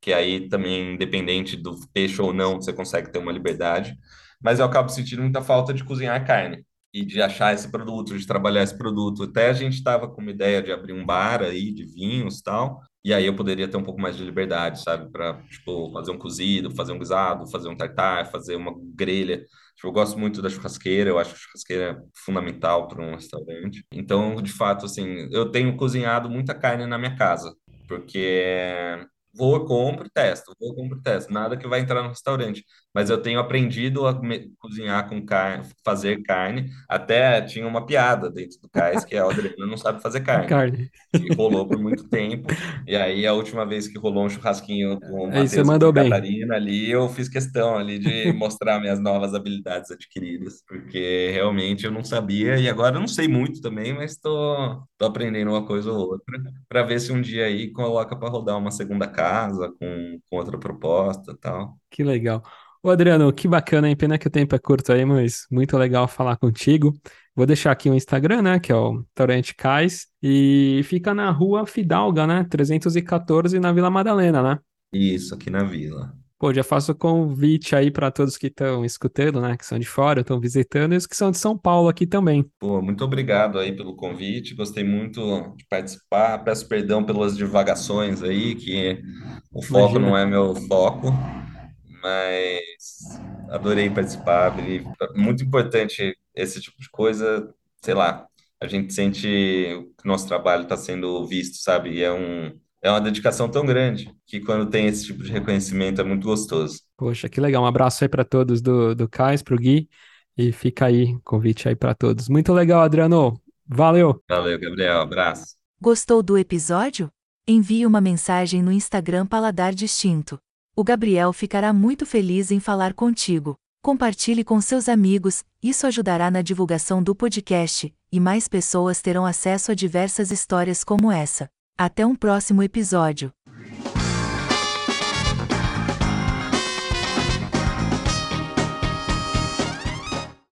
Speaker 3: que aí também, independente do peixe ou não, você consegue ter uma liberdade, mas eu acabo sentindo muita falta de cozinhar carne e de achar esse produto, de trabalhar esse produto. Até a gente estava com uma ideia de abrir um bar aí de vinhos e tal, e aí eu poderia ter um pouco mais de liberdade, sabe? Para, tipo, fazer um cozido, fazer um guisado, fazer um tartar, fazer uma grelha. Tipo, eu gosto muito da churrasqueira, eu acho a churrasqueira fundamental para um restaurante. Então, de fato, assim, eu tenho cozinhado muita carne na minha casa, porque vou, compro, testo, vou, compro, testo. Nada que vai entrar no restaurante. Mas eu tenho aprendido a cozinhar com carne, fazer carne. Até tinha uma piada dentro do cais que a Adriana não sabe fazer carne.
Speaker 2: carne.
Speaker 3: E rolou por muito tempo. E aí a última vez que rolou um churrasquinho com o Matheus e. Catarina ali, eu fiz questão ali de mostrar minhas novas habilidades adquiridas, porque realmente eu não sabia e agora eu não sei muito também, mas tô, tô aprendendo uma coisa ou outra para ver se um dia aí coloca para rodar uma segunda casa com, com outra proposta tal.
Speaker 2: Que legal. Ô Adriano, que bacana, hein? Pena que o tempo é curto aí, mas muito legal falar contigo. Vou deixar aqui o Instagram, né? Que é o Restaurante Cais. E fica na rua Fidalga, né? 314 na Vila Madalena, né?
Speaker 3: Isso, aqui na vila.
Speaker 2: Pô, já faço o convite aí para todos que estão escutando, né? Que são de fora, estão visitando, e os que são de São Paulo aqui também.
Speaker 3: Pô, muito obrigado aí pelo convite. Gostei muito de participar. Peço perdão pelas divagações aí, que o foco
Speaker 2: Imagina.
Speaker 3: não é meu foco mas adorei participar. Muito importante esse tipo de coisa, sei lá, a gente sente que o nosso trabalho está sendo visto, sabe? E é um, é uma dedicação tão grande que quando tem esse tipo de reconhecimento é muito gostoso.
Speaker 2: Poxa, que legal. Um abraço aí para todos do, do Cais, pro Gui, e fica aí, convite aí para todos. Muito legal, Adriano. Valeu.
Speaker 3: Valeu, Gabriel. Abraço.
Speaker 4: Gostou do episódio? Envie uma mensagem no Instagram Paladar Distinto. O Gabriel ficará muito feliz em falar contigo. Compartilhe com seus amigos, isso ajudará na divulgação do podcast, e mais pessoas terão acesso a diversas histórias como essa. Até um próximo episódio.